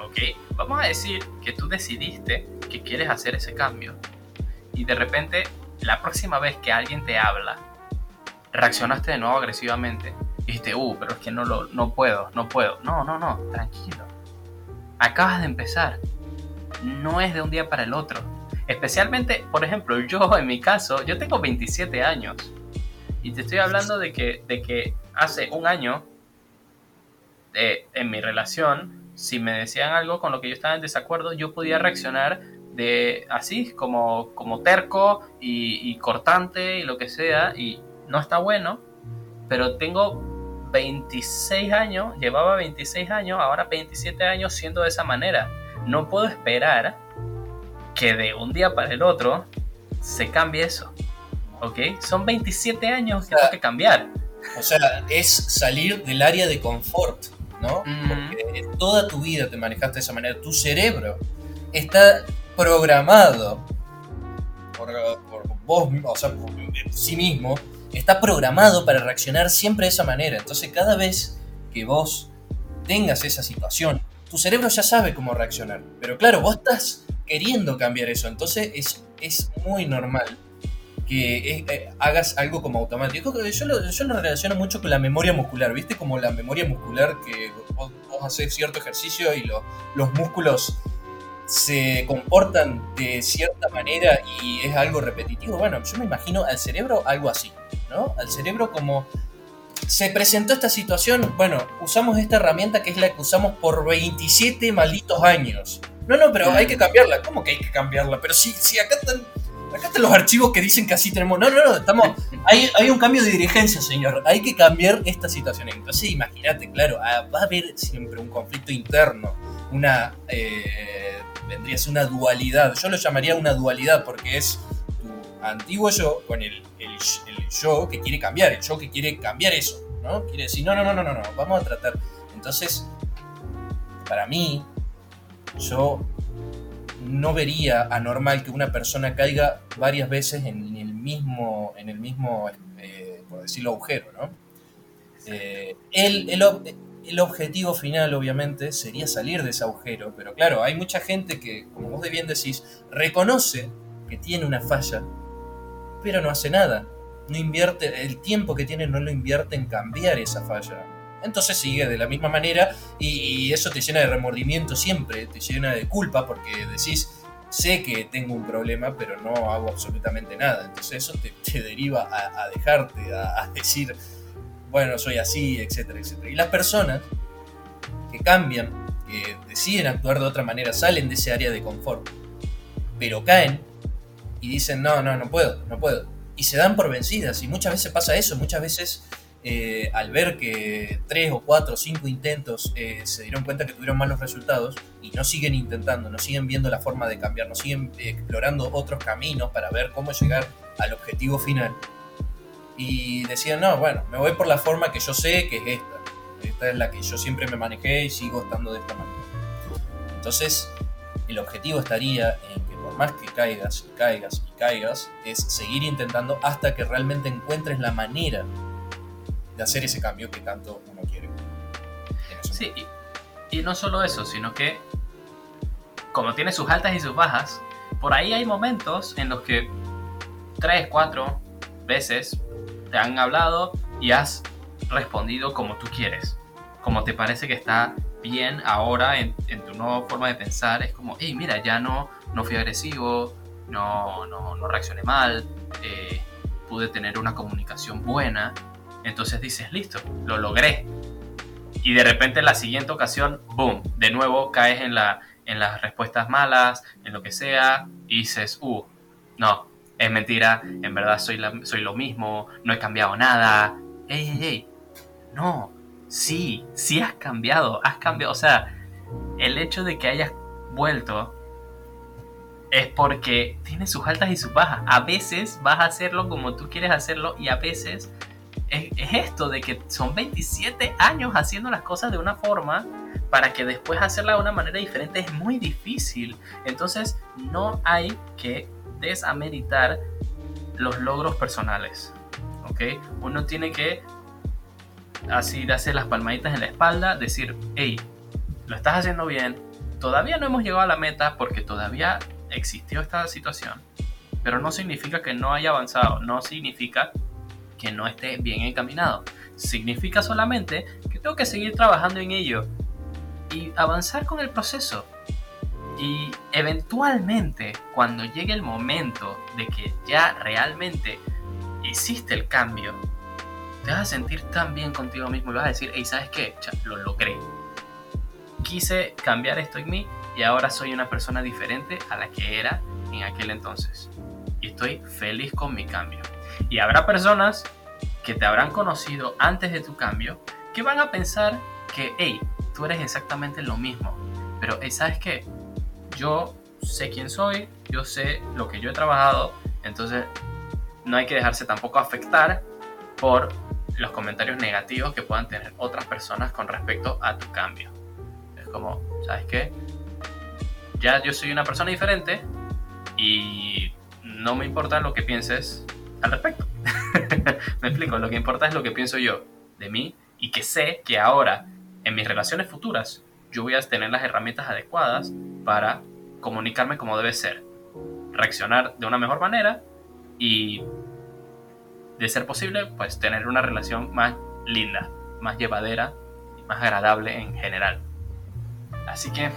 ¿Ok? Vamos a decir que tú decidiste que quieres hacer ese cambio y de repente la próxima vez que alguien te habla, reaccionaste de nuevo agresivamente y dijiste, uh, pero es que no, lo, no puedo, no puedo. No, no, no, tranquilo. Acabas de empezar. No es de un día para el otro. Especialmente, por ejemplo, yo en mi caso, yo tengo 27 años. Y te estoy hablando de que, de que hace un año, eh, en mi relación, si me decían algo con lo que yo estaba en desacuerdo, yo podía reaccionar de así, como, como terco y, cortante y lo que sea, y no está bueno, pero tengo 26 años, llevaba 26 años, ahora 27 años siendo de esa manera. No puedo esperar que de un día para el otro se cambie eso. ¿Ok? Son 27 años que tengo que cambiar. O sea, es salir del área de confort, ¿no? Porque toda tu vida te manejaste de esa manera. Tu cerebro está programado por, vos, o sea, por sí mismo, está programado para reaccionar siempre de esa manera. Entonces, cada vez que vos tengas esa situación, tu cerebro ya sabe cómo reaccionar. Pero claro, vos estás queriendo cambiar eso. Entonces, es, es muy normal que eh, hagas algo como automático. Yo lo, yo lo relaciono mucho con la memoria muscular, ¿viste? Como la memoria muscular que vos, haces cierto ejercicio y los músculos se comportan de cierta manera y es algo repetitivo. Bueno, yo me imagino al cerebro algo así, ¿no? Al cerebro como se presentó esta situación, bueno, usamos esta herramienta que es la que usamos por 27 malditos años. No, no, pero hay que cambiarla. ¿Cómo que hay que cambiarla? Pero si, si acá están, acá están los archivos que dicen que así tenemos. No, no, no, estamos hay, hay, un cambio de dirigencia, señor. Hay que cambiar esta situación. Entonces, imagínate, claro, ah, va a haber siempre un conflicto interno, una. Eh, vendría a ser una dualidad. Yo lo llamaría una dualidad porque es antiguo yo con el, el, el yo que quiere cambiar, el yo que quiere cambiar eso, ¿no? Quiere decir, no, no, no, no, no, no, vamos a tratar. Entonces, para mí, yo no vería anormal que una persona caiga varias veces en el mismo, en el mismo eh, por decirlo, agujero, ¿no? Eh, el, el, objetivo final, obviamente, sería salir de ese agujero, pero claro, hay mucha gente que, como vos de bien decís, reconoce que tiene una falla, pero no hace nada. No invierte, el tiempo que tiene no lo invierte en cambiar esa falla. Entonces sigue de la misma manera y, eso te llena de remordimiento siempre, te llena de culpa porque decís, sé que tengo un problema, pero no hago absolutamente nada. Entonces eso te, deriva a, dejarte, a, decir, bueno, soy así, etcétera, etcétera. Y las personas que cambian, que deciden actuar de otra manera, salen de ese área de confort, pero caen y dicen, no, no, no puedo, no puedo. Y se dan por vencidas. Y muchas veces pasa eso, muchas veces eh, al ver que tres o cuatro o cinco intentos eh, se dieron cuenta que tuvieron malos resultados y no siguen intentando, no siguen viendo la forma de cambiar, no siguen explorando otros caminos para ver cómo llegar al objetivo final. Y decían, no, bueno, me voy por la forma que yo sé que es esta. Esta es la que yo siempre me manejé y sigo estando de esta manera. Entonces, el objetivo estaría en más que caigas y caigas y caigas, es seguir intentando hasta que realmente encuentres la manera de hacer ese cambio que tanto uno quiere. Sí, y, no solo eso, sino que como tiene sus altas y sus bajas, por ahí hay momentos en los que tres, cuatro veces te han hablado y has respondido como tú quieres, como te parece que está bien ahora en, tu nueva forma de pensar. Es como, hey, mira, ya no, no fui agresivo, no, no, no reaccioné mal, eh, pude tener una comunicación buena entonces dices, listo, lo logré. Y de repente en la siguiente ocasión, boom, de nuevo caes en, la, en las respuestas malas, en lo que sea, y dices, uh, no, es mentira, en verdad soy, soy lo mismo, no he cambiado nada. Ey, ey, ey, no, sí, sí has cambiado, has cambiado. O sea, el hecho de que hayas vuelto es porque tiene sus altas y sus bajas. A veces vas a hacerlo como tú quieres hacerlo y a veces es, esto de que son 27 años haciendo las cosas de una forma para que después hacerla de una manera diferente es muy difícil. Entonces no hay que desameritar los logros personales. ¿ok? Uno tiene que así darse las palmaditas en la espalda, decir, hey, lo estás haciendo bien, todavía no hemos llegado a la meta porque todavía existió esta situación, pero no significa que no haya avanzado, no significa que no esté bien encaminado. Significa solamente que tengo que seguir trabajando en ello y avanzar con el proceso. Y eventualmente, cuando llegue el momento de que ya realmente hiciste el cambio, te vas a sentir tan bien contigo mismo y vas a decir, hey, ¿sabes qué? lo logré. Quise cambiar esto en mí y ahora soy una persona diferente a la que era en aquel entonces. Y estoy feliz con mi cambio. Y habrá personas que te habrán conocido antes de tu cambio que van a pensar que, hey, tú eres exactamente lo mismo. Pero, hey, ¿sabes qué? Yo sé quién soy, yo sé lo que yo he trabajado, entonces no hay que dejarse tampoco afectar por los comentarios negativos que puedan tener otras personas con respecto a tu cambio. Es como, ¿sabes qué? Ya yo soy una persona diferente y no me importa lo que pienses al respecto. (laughs) Me explico, lo que importa es lo que pienso yo de mí y que sé que ahora en mis relaciones futuras yo voy a tener las herramientas adecuadas para comunicarme como debe ser, reaccionar de una mejor manera y de ser posible pues tener una relación más linda, más llevadera y más agradable en general. Así que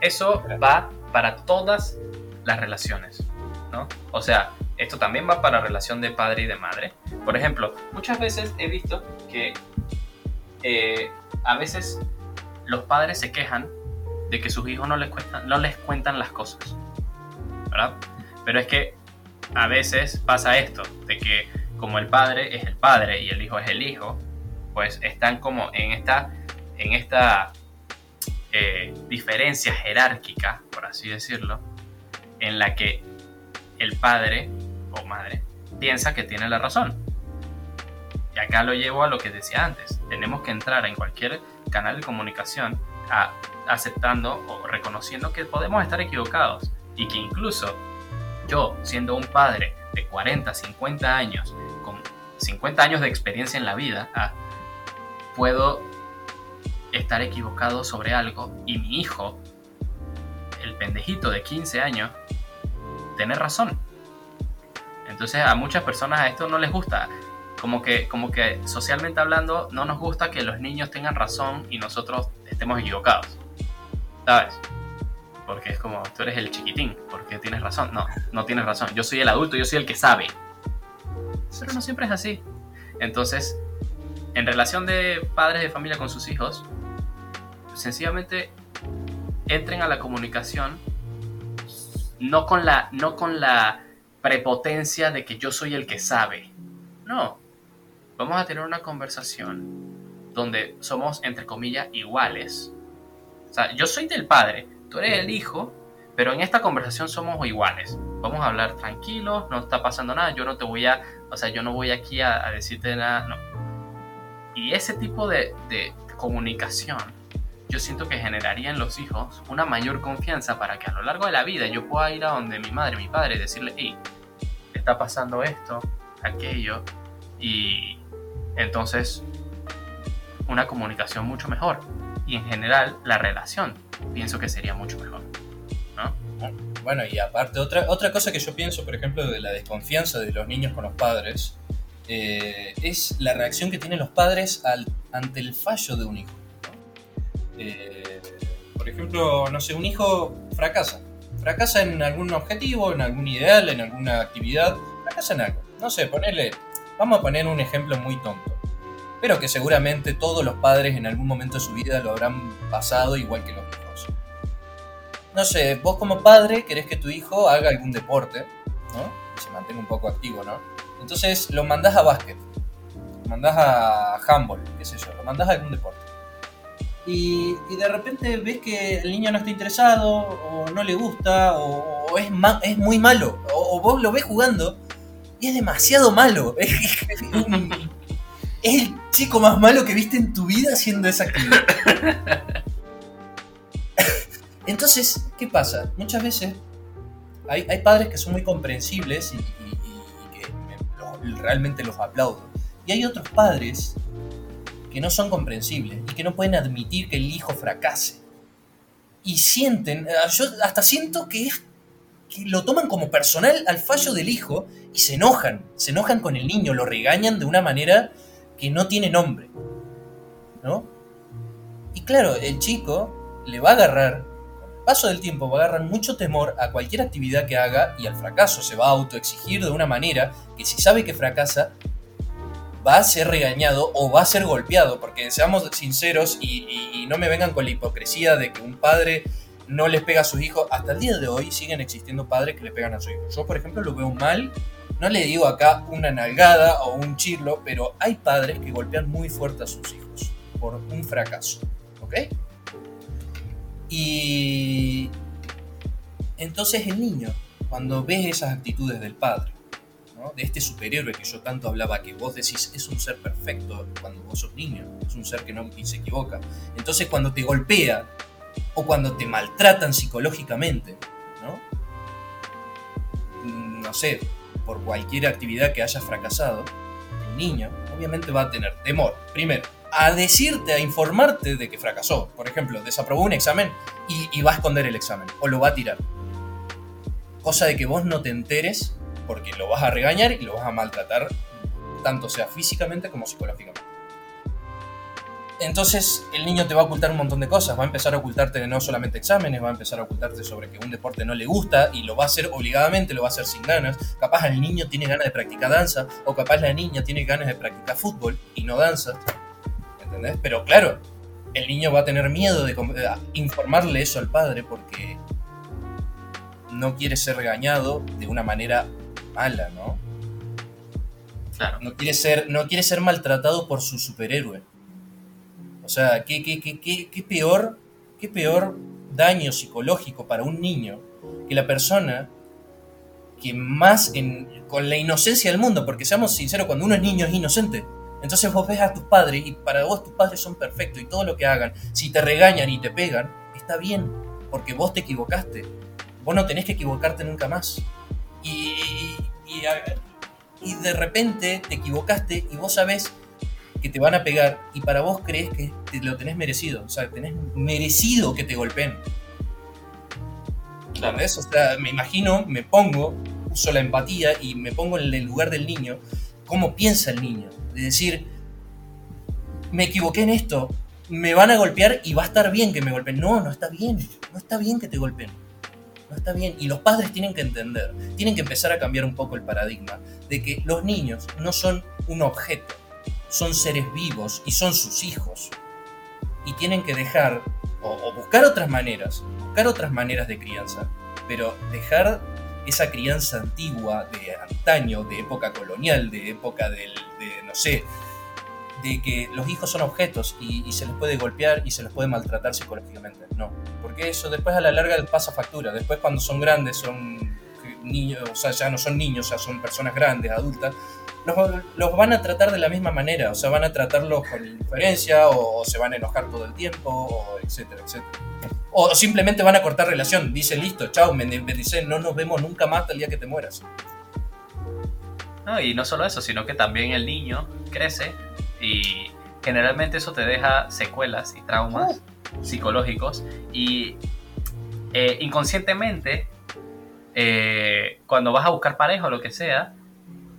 eso va para todas las relaciones, ¿no? O sea, esto también va para relación de padre y de madre. Por ejemplo, muchas veces he visto que eh, a veces los padres se quejan de que sus hijos no les, cuentan, no les cuentan las cosas. ¿Verdad? Pero es que a veces pasa esto, de que como el padre es el padre y el hijo es el hijo, pues están como en esta, en esta eh, diferencia jerárquica, por así decirlo, en la que el padre o madre piensa que tiene la razón. Y acá lo llevo a lo que decía antes. Tenemos que entrar en cualquier canal de comunicación aceptando o reconociendo que podemos estar equivocados y que incluso yo, siendo un padre de 40, 50 años, con 50 años de experiencia en la vida, ah, puedo estar equivocado sobre algo y mi hijo, el pendejito de 15 años, tener razón. Entonces a muchas personas a esto no les gusta. Como que, como que socialmente hablando no nos gusta que los niños tengan razón y nosotros estemos equivocados. ¿Sabes? Porque es como, tú eres el chiquitín, porque tienes razón. No, no tienes razón. Yo soy el adulto, yo soy el que sabe. Pero no siempre es así. Entonces, en relación de padres de familia con sus hijos, sencillamente entren a la comunicación no con la, no con la prepotencia de que yo soy el que sabe. No. Vamos a tener una conversación donde somos, entre comillas, iguales. O sea, yo soy del padre, tú eres el hijo, pero en esta conversación somos iguales. Vamos a hablar tranquilos, no está pasando nada, yo no te voy a, o sea, yo no voy aquí a, decirte nada, no. Y ese tipo de, de comunicación, yo siento que generaría en los hijos una mayor confianza para que a lo largo de la vida yo pueda ir a donde mi madre, mi padre, y decirle, hey, está pasando esto, aquello, y entonces una comunicación mucho mejor. Y en general la relación pienso que sería mucho mejor. ¿no? Bueno, y aparte, otra, otra cosa que yo pienso, por ejemplo, de la desconfianza de los niños con los padres, eh, es la reacción que tienen los padres ante el fallo de un hijo. Eh, por ejemplo, no sé, un hijo fracasa fracasa en algún objetivo, en algún ideal, en alguna actividad, fracasa en algo. No sé, ponerle, vamos a poner un ejemplo muy tonto, pero que seguramente todos los padres en algún momento de su vida lo habrán pasado igual que los hijos. No sé, vos como padre querés que tu hijo haga algún deporte, ¿no? Que se mantenga un poco activo, ¿no? Entonces lo mandás a básquet, lo mandás a handball, qué sé yo, lo mandás a algún deporte y, de repente ves que el niño no está interesado, o no le gusta, o, es, es muy malo, o, vos lo ves jugando y es demasiado malo. (laughs) Es, el chico más malo que viste en tu vida haciendo esa actividad. (laughs) Entonces, ¿qué pasa? Muchas veces hay, padres que son muy comprensibles y, que realmente los aplaudo. Y hay otros padres que no son comprensibles y que no pueden admitir que el hijo fracase. Y sienten, eh, yo hasta siento que, es, que lo toman como personal al fallo del hijo y se enojan, se enojan con el niño, lo regañan de una manera que no tiene nombre. ¿No? Y claro, el chico le va a agarrar, paso del tiempo, va a agarrar mucho temor a cualquier actividad que haga y al fracaso. Se va a autoexigir de una manera que si sabe que fracasa, va a ser regañado o va a ser golpeado, porque seamos sinceros y, no me vengan con la hipocresía de que un padre no les pega a sus hijos. Hasta el día de hoy siguen existiendo padres que le pegan a sus hijos. Yo, por ejemplo, lo veo mal. No le digo acá una nalgada o un chirlo, pero hay padres que golpean muy fuerte a sus hijos por un fracaso. ¿Ok? Y entonces el niño, cuando ves esas actitudes del padre, de este superhéroe que yo tanto hablaba, que vos decís es un ser perfecto cuando vos sos niño, es un ser que no se equivoca. Entonces cuando te golpea o cuando te maltratan psicológicamente, ¿no? Mm, sé, por cualquier actividad que hayas fracasado, el niño obviamente va a tener temor, primero, a decirte, a informarte de que fracasó. Por ejemplo, desaprobó un examen y va a esconder el examen o lo va a tirar. Cosa de que vos no te enteres porque lo vas a regañar y lo vas a maltratar, tanto sea físicamente como psicológicamente. Entonces el niño te va a ocultar un montón de cosas, va a empezar a ocultarte no solamente exámenes, va a empezar a ocultarte sobre que un deporte no le gusta y lo va a hacer obligadamente, lo va a hacer sin ganas. Capaz el niño tiene ganas de practicar danza o capaz la niña tiene ganas de practicar fútbol y no danza. ¿Entendés? Pero claro, el niño va a tener miedo de informarle eso al padre porque no quiere ser regañado de una manera mala, ¿no? Claro. No quiere ser, no quiere ser maltratado por su superhéroe. O sea, ¿qué, qué, qué, qué, peor, qué peor daño psicológico para un niño que la persona que más en- con la inocencia del mundo, porque seamos sinceros, cuando uno es niño es inocente. Entonces vos ves a tus padres y para vos tus padres son perfectos y todo lo que hagan, si te regañan y te pegan, está bien, porque vos te equivocaste. Vos no tenés que equivocarte nunca más. Y, y, de repente te equivocaste y vos sabés que te van a pegar y para vos crees que te lo tenés merecido. O sea, tenés merecido que te golpeen. Claro. ¿Entendés? O sea, me imagino, me pongo, uso la empatía y me pongo en el lugar del niño, cómo piensa el niño. De decir, me equivoqué en esto, me van a golpear y va a estar bien que me golpeen. No, no está bien, no está bien que te golpeen. No está bien. Y los padres tienen que entender, tienen que empezar a cambiar un poco el paradigma de que los niños no son un objeto, son seres vivos y son sus hijos. Y tienen que dejar o, buscar otras maneras, buscar otras maneras de crianza, pero dejar esa crianza antigua de antaño, de época colonial, de época del, de, no sé, de que los hijos son objetos y, y se les puede golpear y se les puede maltratar psicológicamente. No, porque eso después a la larga pasa factura. Después cuando son grandes, son niños, o sea, ya no son niños, ya son personas grandes, adultas, los, van a tratar de la misma manera, o sea, van a tratarlos con indiferencia o, o se van a enojar todo el tiempo, o etcétera, etcétera. O simplemente van a cortar relación, dicen listo, chao, me dicen no nos vemos nunca más el día que te mueras. No, y no solo eso, sino que también el niño crece y generalmente eso te deja secuelas y traumas psicológicos y eh, inconscientemente eh, cuando vas a buscar pareja o lo que sea,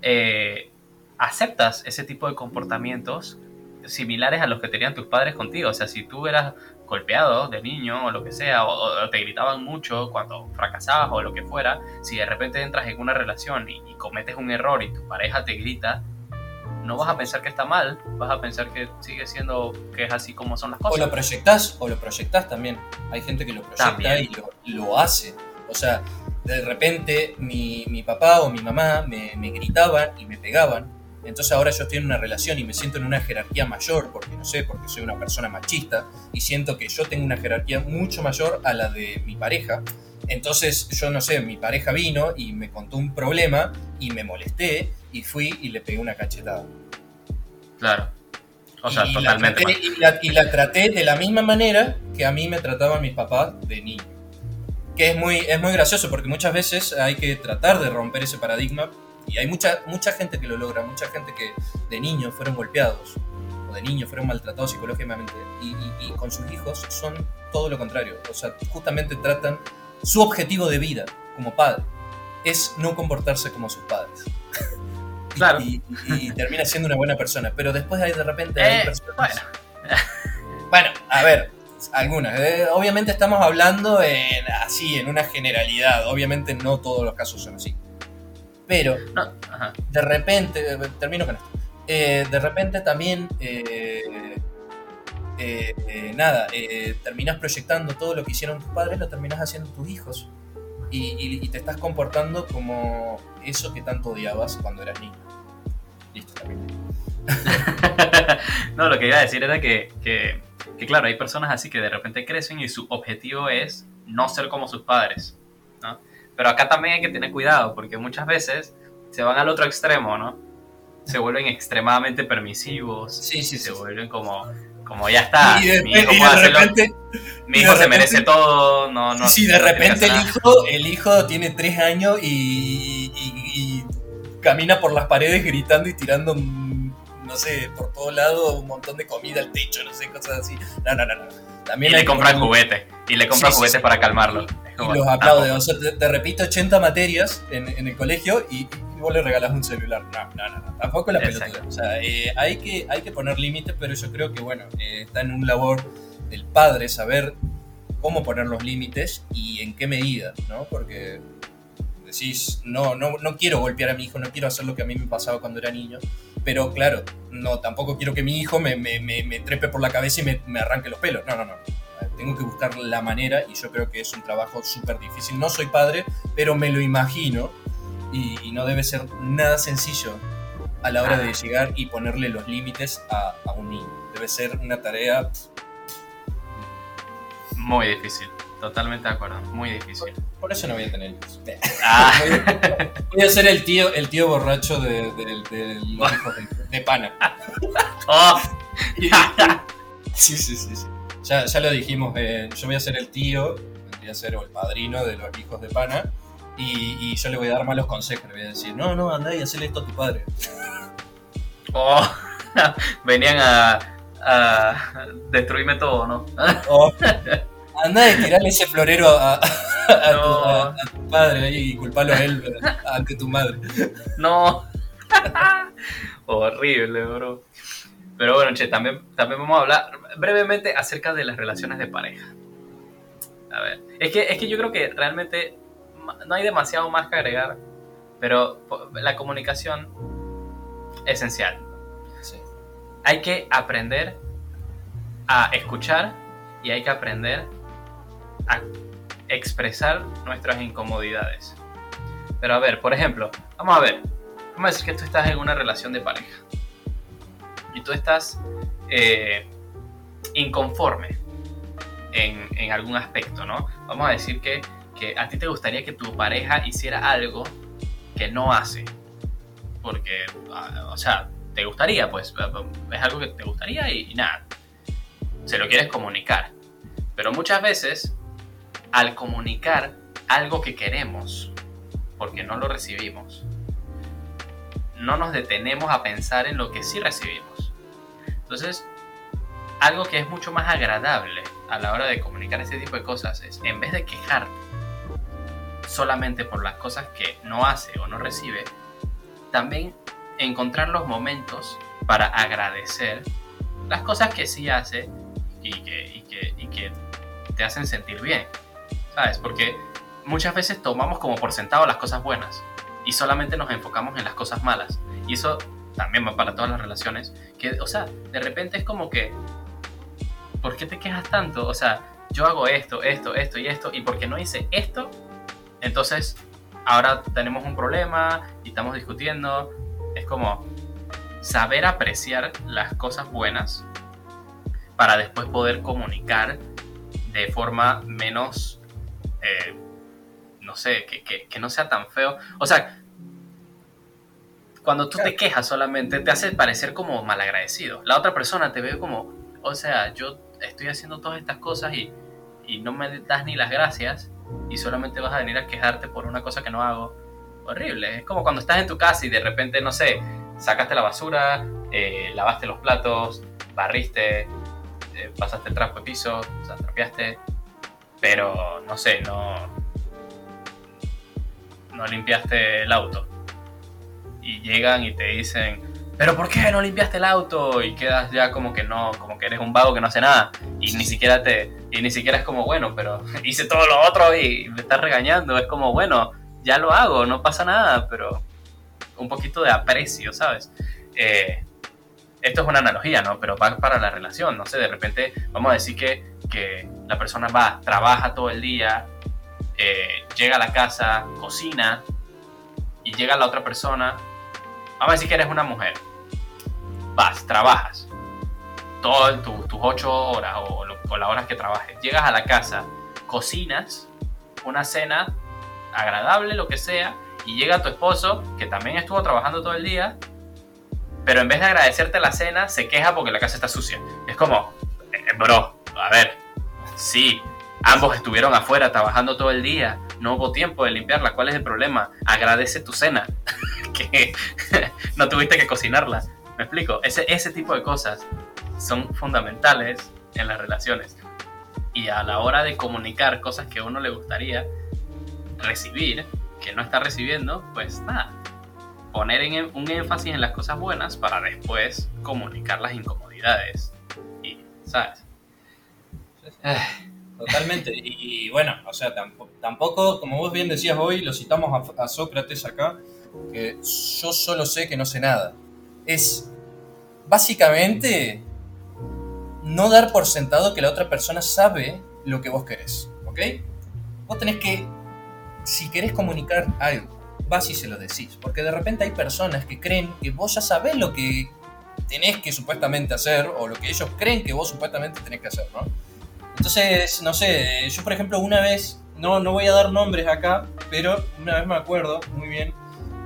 eh, aceptas ese tipo de comportamientos similares a los que tenían tus padres contigo. O sea, si tú eras golpeado de niño o lo que sea, o, o te gritaban mucho cuando fracasabas o lo que fuera, si de repente entras en una relación y, y cometes un error y tu pareja te grita, no vas a pensar que está mal, vas a pensar que sigue siendo que es así como son las O cosas. lo proyectás, o lo proyectás también. Hay gente que lo proyecta También. y lo, lo hace. O sea, de repente mi, mi papá o mi mamá me, me gritaban y me pegaban. Entonces ahora yo estoy en una relación y me siento en una jerarquía mayor, porque no sé, porque soy una persona machista y siento que yo tengo una jerarquía mucho mayor a la de mi pareja. Entonces yo no sé, mi pareja vino y me contó un problema y me molesté y fui y le pegué una cachetada. Claro. O sea, y totalmente. La traté, y, la, y la traté de la misma manera que a mí me trataban mis papás de niño. Que es muy, es muy gracioso porque muchas veces hay que tratar de romper ese paradigma y hay mucha, mucha gente que lo logra, mucha gente que de niños fueron golpeados o de niños fueron maltratados psicológicamente y, y- y con sus hijos son todo lo contrario. O sea, justamente tratan su objetivo de vida como padre es no comportarse como sus padres. (laughs) Y- Claro. Y, termina siendo una buena persona. Pero después hay de repente hay Eh, personas. bueno, Bueno, a ver, algunas. Eh, obviamente estamos hablando en, así, en una generalidad. Obviamente no todos los casos son así. Pero no, de repente, eh, termino con esto. Eh, de repente también, nada, terminas proyectando todo lo que hicieron tus padres, lo terminas haciendo tus hijos. Y, y- y te estás comportando como eso que tanto odiabas cuando eras niño. Listo, (laughs) no, lo que iba a decir era que, que, que, claro, hay personas así que de repente crecen y su objetivo es no ser como sus padres, ¿no? Pero acá también hay que tener cuidado porque muchas veces se van al otro extremo, ¿no? Se vuelven extremadamente permisivos, Sí, sí, se sí. vuelven como, como ya está, y de, mi hijo y de puede repente, mi hijo de se repente- merece todo, no, no. sí, de repente el hijo, el hijo tiene tres años y camina por las paredes gritando y tirando, mm, no sé, por todo lado un montón de comida al techo, no sé, cosas así. No, no, no, no. Y También le compran como- juguetes, y le compran Sí, juguetes sí. para calmarlo. Y como, los aplaude. O sea, te, te repite 80 materias en, en el colegio y, y vos le regalás un celular. No, no, no. no. Tampoco la pelotuda. O sea, eh, hay, que, hay que poner límites, pero yo creo que, bueno, eh, está en un labor del padre saber cómo poner los límites y en qué medida, ¿no? Porque decís, no, no, no quiero golpear a mi hijo, no quiero hacer lo que a mí me pasaba cuando era niño. Pero claro, no, tampoco quiero que mi hijo me, me- me- me trepe por la cabeza y me, me arranque los pelos. No, no, no. Tengo que buscar la manera y yo creo que es un trabajo súper difícil. No soy padre, pero me lo imagino y, y no debe ser nada sencillo a la hora de llegar y ponerle los límites a, a un niño. Debe ser una tarea muy difícil. Totalmente de acuerdo, muy difícil. Por, eso no voy a tener hijos. Ah. (laughs) voy a ser el tío, el tío borracho de, de, los hijos de, pana. (laughs) Oh. (laughs) sí, sí, sí, sí. Ya, ya lo dijimos, eh, yo voy a ser el tío, voy a ser el padrino de los hijos de pana. Y, y, yo le voy a dar malos consejos, le voy a decir, no, no, anda y hazle esto a tu padre. Oh, venían a, a destruirme todo, ¿no? Oh. Anda de tirarle ese florero a, tu, padre y culparlo a él ante tu madre. No. (laughs) Horrible, bro. Pero bueno, che, también, también vamos a hablar brevemente acerca de las relaciones de pareja. A ver, es que, es que yo creo que realmente no hay demasiado más que agregar, pero la comunicación es esencial. Sí. Hay que aprender a escuchar y hay que aprender a expresar nuestras incomodidades. Pero a ver, por ejemplo, vamos a ver, vamos a decir que tú estás en una relación de pareja y tú estás eh, inconforme en, en, algún aspecto, ¿no? Vamos a decir que, que a ti te gustaría que tu pareja hiciera algo que no hace. Porque, ah, o sea, te gustaría, pues, es algo que te gustaría y nada, se lo quieres comunicar. Pero muchas veces al comunicar algo que queremos, porque no lo recibimos, no nos detenemos a pensar en lo que sí recibimos. Entonces, algo que es mucho más agradable a la hora de comunicar este tipo de cosas es, en vez de quejarte solamente por las cosas que no hace o no recibe, también encontrar los momentos para agradecer las cosas que sí hace y que, y que te hacen sentir bien. ¿Sabes? Porque muchas veces tomamos como por sentado las cosas buenas y solamente nos enfocamos en las cosas malas. Y eso también va para todas las relaciones. Que, o sea, de repente es como que, ¿por qué te quejas tanto? O sea, yo hago esto, esto, esto y esto, y porque no hice esto, entonces ahora tenemos un problema y estamos discutiendo. Es como saber apreciar las cosas buenas para después poder comunicar de forma menos eh, no sé, que, no sea tan feo. O sea, cuando tú te quejas solamente, te hace parecer como malagradecido. La otra persona te ve como, o sea, yo estoy haciendo todas estas cosas y, y no me das ni las gracias y solamente vas a venir a quejarte por una cosa que no hago. Horrible. Es como cuando estás en tu casa y de repente, no sé, sacaste la basura, eh, lavaste los platos, barriste, eh, pasaste el trapo de piso, o sea, trapeaste pero no sé, no, no limpiaste el auto. Y llegan y te dicen, pero ¿por qué no limpiaste el auto? Y quedas ya como que no, como que eres un vago que no hace nada. Y ni siquiera te, y ni siquiera es como, bueno, pero (laughs) hice todo lo otro y me estás regañando. Es como, bueno, ya lo hago, no pasa nada, pero un poquito de aprecio, ¿sabes? Eh, esto es una analogía, ¿no? Pero va para la relación, no sé, de repente vamos a decir que, que la persona va, trabaja todo el día, eh, llega a la casa, cocina y llega la otra persona, vamos a decir que eres una mujer, vas, trabajas, todas tus ocho horas o, o las horas que trabajes, llegas a la casa, cocinas una cena agradable, lo que sea, y llega tu esposo, que también estuvo trabajando todo el día, pero en vez de agradecerte la cena, se queja porque la casa está sucia. Es como, eh, bro, a ver, sí, ambos estuvieron afuera trabajando todo el día, no hubo tiempo de limpiarla, ¿cuál es el problema? Agradece tu cena, (laughs) que no tuviste que cocinarla. ¿Me explico? Ese, ese tipo de cosas son fundamentales en las relaciones. Y a la hora de comunicar cosas que a uno le gustaría recibir, que no está recibiendo, pues nada, poner en, un énfasis en las cosas buenas para después comunicar las incomodidades. Y, ¿sabes? Totalmente. Y, bueno, o sea, tampoco, como vos bien decías hoy, lo citamos a, Sócrates acá, que yo solo sé que no sé nada. Es básicamente no dar por sentado que la otra persona sabe lo que vos querés, ¿ok? Vos tenés que, si querés comunicar algo, vas y se lo decís. Porque de repente hay personas que creen que vos ya sabés lo que tenés que supuestamente hacer o lo que ellos creen que vos supuestamente tenés que hacer, ¿no? Entonces, no sé, yo por ejemplo una vez, no, no voy a dar nombres acá, pero una vez me acuerdo muy bien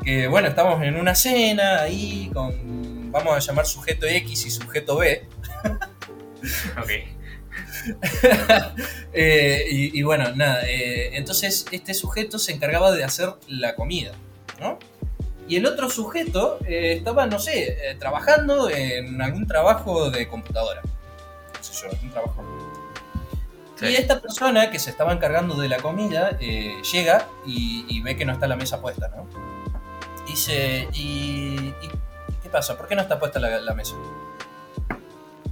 que, bueno, estamos en una cena ahí con, vamos a llamar sujeto X y sujeto B. (laughs) Ok. (laughs) Eh, y, y bueno, nada, eh, entonces este sujeto se encargaba de hacer la comida, ¿no? Y el otro sujeto eh, estaba, no sé, trabajando en algún trabajo de computadora. No sé yo, algún trabajo. Y esta persona que se estaba encargando de la comida eh, llega y, ve que no está la mesa puesta, ¿no? Dice, ¿y, qué pasa? ¿Por qué no está puesta la, mesa?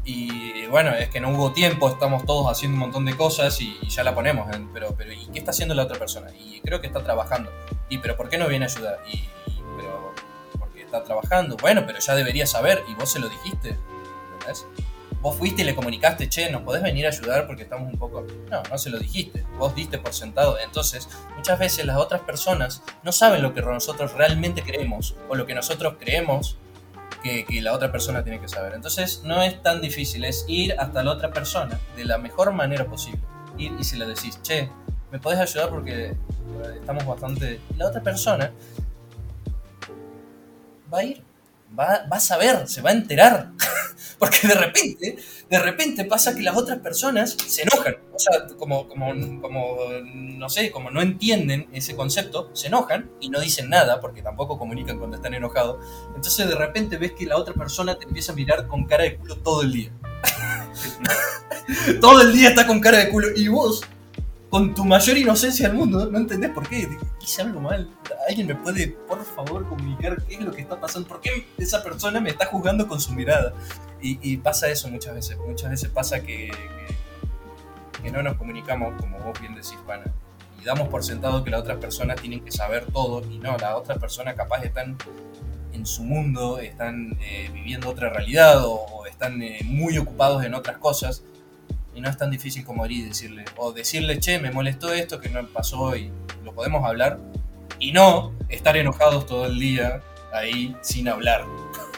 Y bueno, es que no hubo tiempo, estamos todos haciendo un montón de cosas y, ya la ponemos. en- pero, pero, ¿y qué está haciendo la otra persona? Y creo que está trabajando. ¿Y pero por qué no viene a ayudar? Y- pero porque está trabajando. Bueno, pero ya debería saber y vos se lo dijiste. ¿Entendés? Vos fuiste y le comunicaste, che, ¿nos podés venir a ayudar porque estamos un poco... No, no se lo dijiste. Vos diste por sentado. Entonces, muchas veces las otras personas no saben lo que nosotros realmente creemos o lo que nosotros creemos que, que la otra persona tiene que saber. Entonces, no es tan difícil, es ir hasta la otra persona de la mejor manera posible. Ir y se le decís, che, ¿me podés ayudar porque eh, estamos bastante... La otra persona va a ir, va, va a saber, se va a enterar. (laughs) Porque de repente, de repente pasa que las otras personas se enojan. O sea, como, como, como, no sé, como no entienden ese concepto, se enojan y no dicen nada porque tampoco comunican cuando están enojados. Entonces de repente ves que la otra persona te empieza a mirar con cara de culo todo el día. (laughs) todo el día está con cara de culo y vos, con tu mayor inocencia del mundo, no entendés por qué. Hice algo mal. ¿Alguien me puede, por favor, comunicar qué es lo que está pasando? ¿Por qué esa persona me está juzgando con su mirada? Y, pasa eso muchas veces. Muchas veces pasa que, no nos comunicamos, como vos bien decís, pana. Y damos por sentado que las otras personas tienen que saber todo. Y no, las otras personas capaz están en su mundo, están eh, viviendo otra realidad o, o están eh, muy ocupados en otras cosas. Y no es tan difícil como ir y decirle, o decirle, che, me molestó esto que no pasó y lo podemos hablar. Y no estar enojados todo el día ahí sin hablar.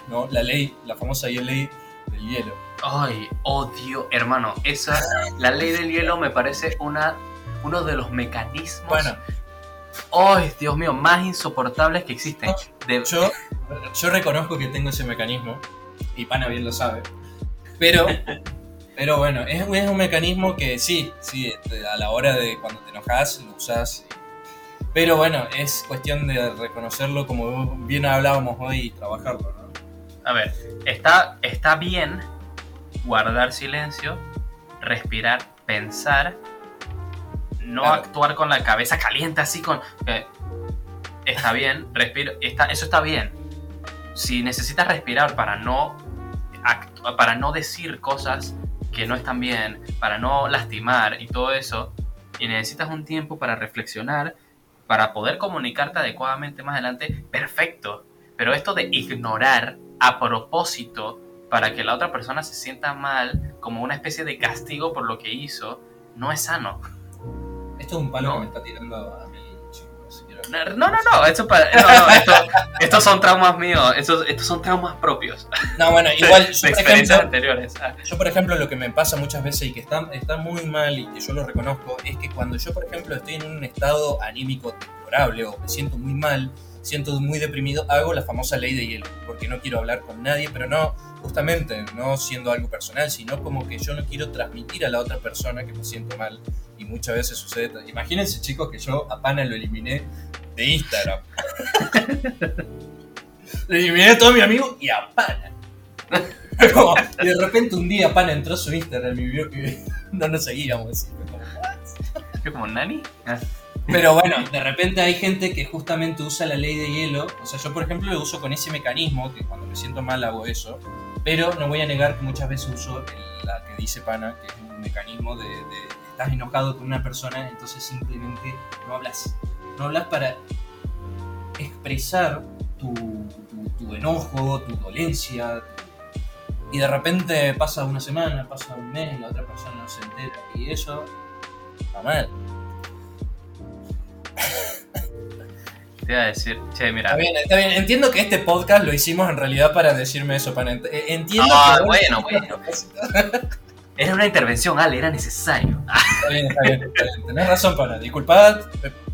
¿no? La ley, la famosa ley del hielo. Ay, odio, hermano. Esa, la ley del hielo me parece una, uno de los mecanismos. Bueno, Ay, Dios mío, más insoportables que existen. De- yo, yo reconozco que tengo ese mecanismo, y Pana bien lo sabe, pero, pero bueno, es, es un mecanismo que sí, sí, este, a la hora de cuando te enojas lo usas. Pero bueno, es cuestión de reconocerlo como bien hablábamos hoy y trabajarlo, ¿no? A ver, está, está bien guardar silencio, respirar, pensar, no Claro. actuar con la cabeza caliente así con... eh, está (laughs) bien, respiro, está, eso está bien. Si necesitas respirar para no, para no decir cosas que no están bien, para no lastimar y todo eso, y necesitas un tiempo para reflexionar, para poder comunicarte adecuadamente más adelante, perfecto. Pero esto de ignorar a propósito para que la otra persona se sienta mal, como una especie de castigo por lo que hizo, no es sano. Esto es un palo No. que me está tirando a No, no, no, esto, pa- no, no, esto- estos son traumas míos, estos, estos son traumas propios No, bueno, igual, (laughs) yo por ejemplo, anteriores. Ah, Yo, por ejemplo, lo que me pasa muchas veces y que está, está muy mal y que yo lo reconozco es que cuando yo, por ejemplo, estoy en un estado anímico deplorable o me siento muy mal, siento muy deprimido, hago la famosa ley de hielo, porque no quiero hablar con nadie, pero no, justamente, no siendo algo personal, sino como que yo no quiero transmitir a la otra persona que me siento mal muchas veces sucede. Imagínense, chicos, que yo a Pana lo eliminé de Instagram. (laughs) lo eliminé a todo mi amigo y a Pana. (laughs) Como, y de repente un día Pana entró a su Instagram y vio que (laughs) no nos seguíamos. fue como, ¿Yo como Nani? Ah, Pero bueno, de repente hay gente que justamente usa la ley de hielo. O sea, yo por ejemplo lo uso con ese mecanismo, que cuando me siento mal hago eso. Pero no voy a negar que muchas veces uso el- la que dice Pana, que es un mecanismo de, de- estás enojado con una persona, entonces simplemente no hablas. No hablas para expresar tu, tu- tu enojo, tu dolencia. Y de repente pasa una semana, pasa un mes, la otra persona no se entera. Y eso está mal. (laughs) te iba a decir, che, mira. Está bien, está bien. Entiendo que este podcast lo hicimos en realidad para decirme eso, para ent- eh, Entiendo Ah, que... bueno, bueno. (laughs) Era una intervención, Ale, era necesario. Está bien, está bien, está bien. Tenés razón, Panal. Disculpad.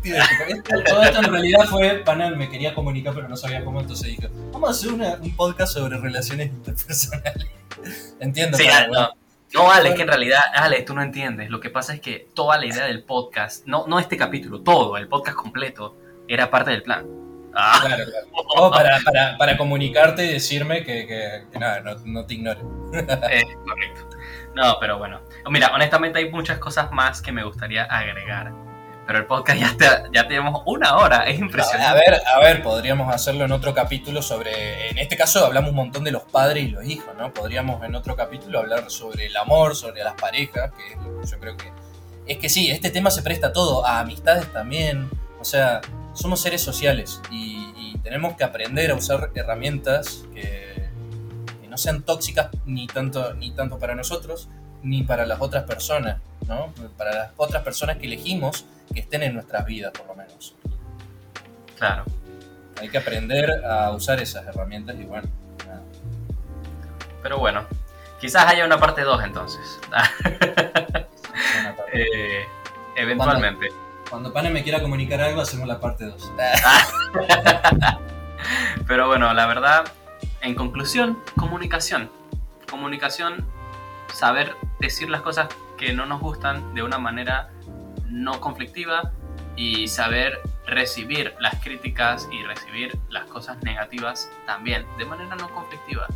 Esto- Todo esto en realidad fue Panal me quería comunicar, pero no sabía cómo, entonces dije, vamos a hacer una- un podcast sobre relaciones interpersonales. (laughs) Entiendo, Sí, Ale, bueno. no. No, Ale, es que en realidad, Ale, tú no entiendes. Lo que pasa es que toda la idea del podcast, no, no este capítulo, todo, el podcast completo, era parte del plan. Ah, Claro, claro. O para, para, para comunicarte y decirme que, que- que nada, no, no te ignore. (laughs) eh, correcto. No, pero bueno. Mira, honestamente hay muchas cosas más que me gustaría agregar. Pero el podcast ya, tenemos una hora, es impresionante. A ver, a ver, podríamos hacerlo en otro capítulo sobre. En este caso hablamos un montón de los padres y los hijos, ¿no? Podríamos en otro capítulo hablar sobre el amor, sobre las parejas, que es lo que yo creo que. Es que sí, este tema se presta a todo, a amistades también. O sea, somos seres sociales y, y tenemos que aprender a usar herramientas que no sean tóxicas ni tanto, ni tanto para nosotros ni para las otras personas, ¿no? Para las otras personas que elegimos que estén en nuestras vidas, por lo menos. Claro. Hay que aprender a usar esas herramientas y bueno. nada. Pero bueno, quizás haya una parte 2 entonces. Eh, eventualmente. Cuando Pane me quiera comunicar algo, hacemos la parte 2. (laughs) Pero bueno, la verdad, en conclusión, comunicación. Comunicación, saber decir las cosas que no nos gustan de una manera no conflictiva y saber recibir las críticas y recibir las cosas negativas también de manera no conflictiva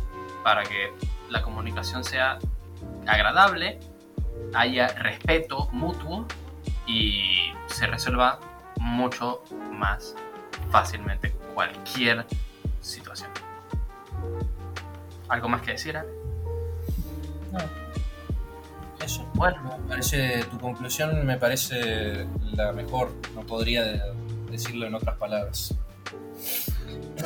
para que la comunicación sea agradable, haya respeto mutuo y se resuelva mucho más fácilmente cualquier situación. ¿Algo más que decir? Ale? Eso. Bueno, Me parece, tu conclusión me parece la mejor. No podría de- decirlo en otras palabras.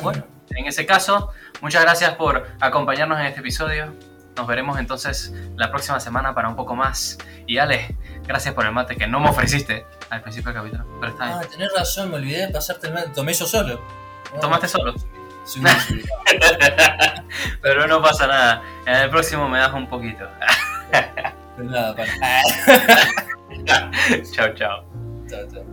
bueno, en ese caso, muchas gracias por acompañarnos en este episodio. Nos veremos entonces la próxima semana para un poco más. Y Ale, gracias por el mate que no me ofreciste al principio del capítulo. Pero está Ah, tenés razón, me olvidé de pasarte el mate. Tomé yo solo. Tomaste solo. Soy. (laughs) Pero no pasa nada. En el próximo me das un poquito. Pero nada, Pane. (laughs) chao, chao. Chao, chao.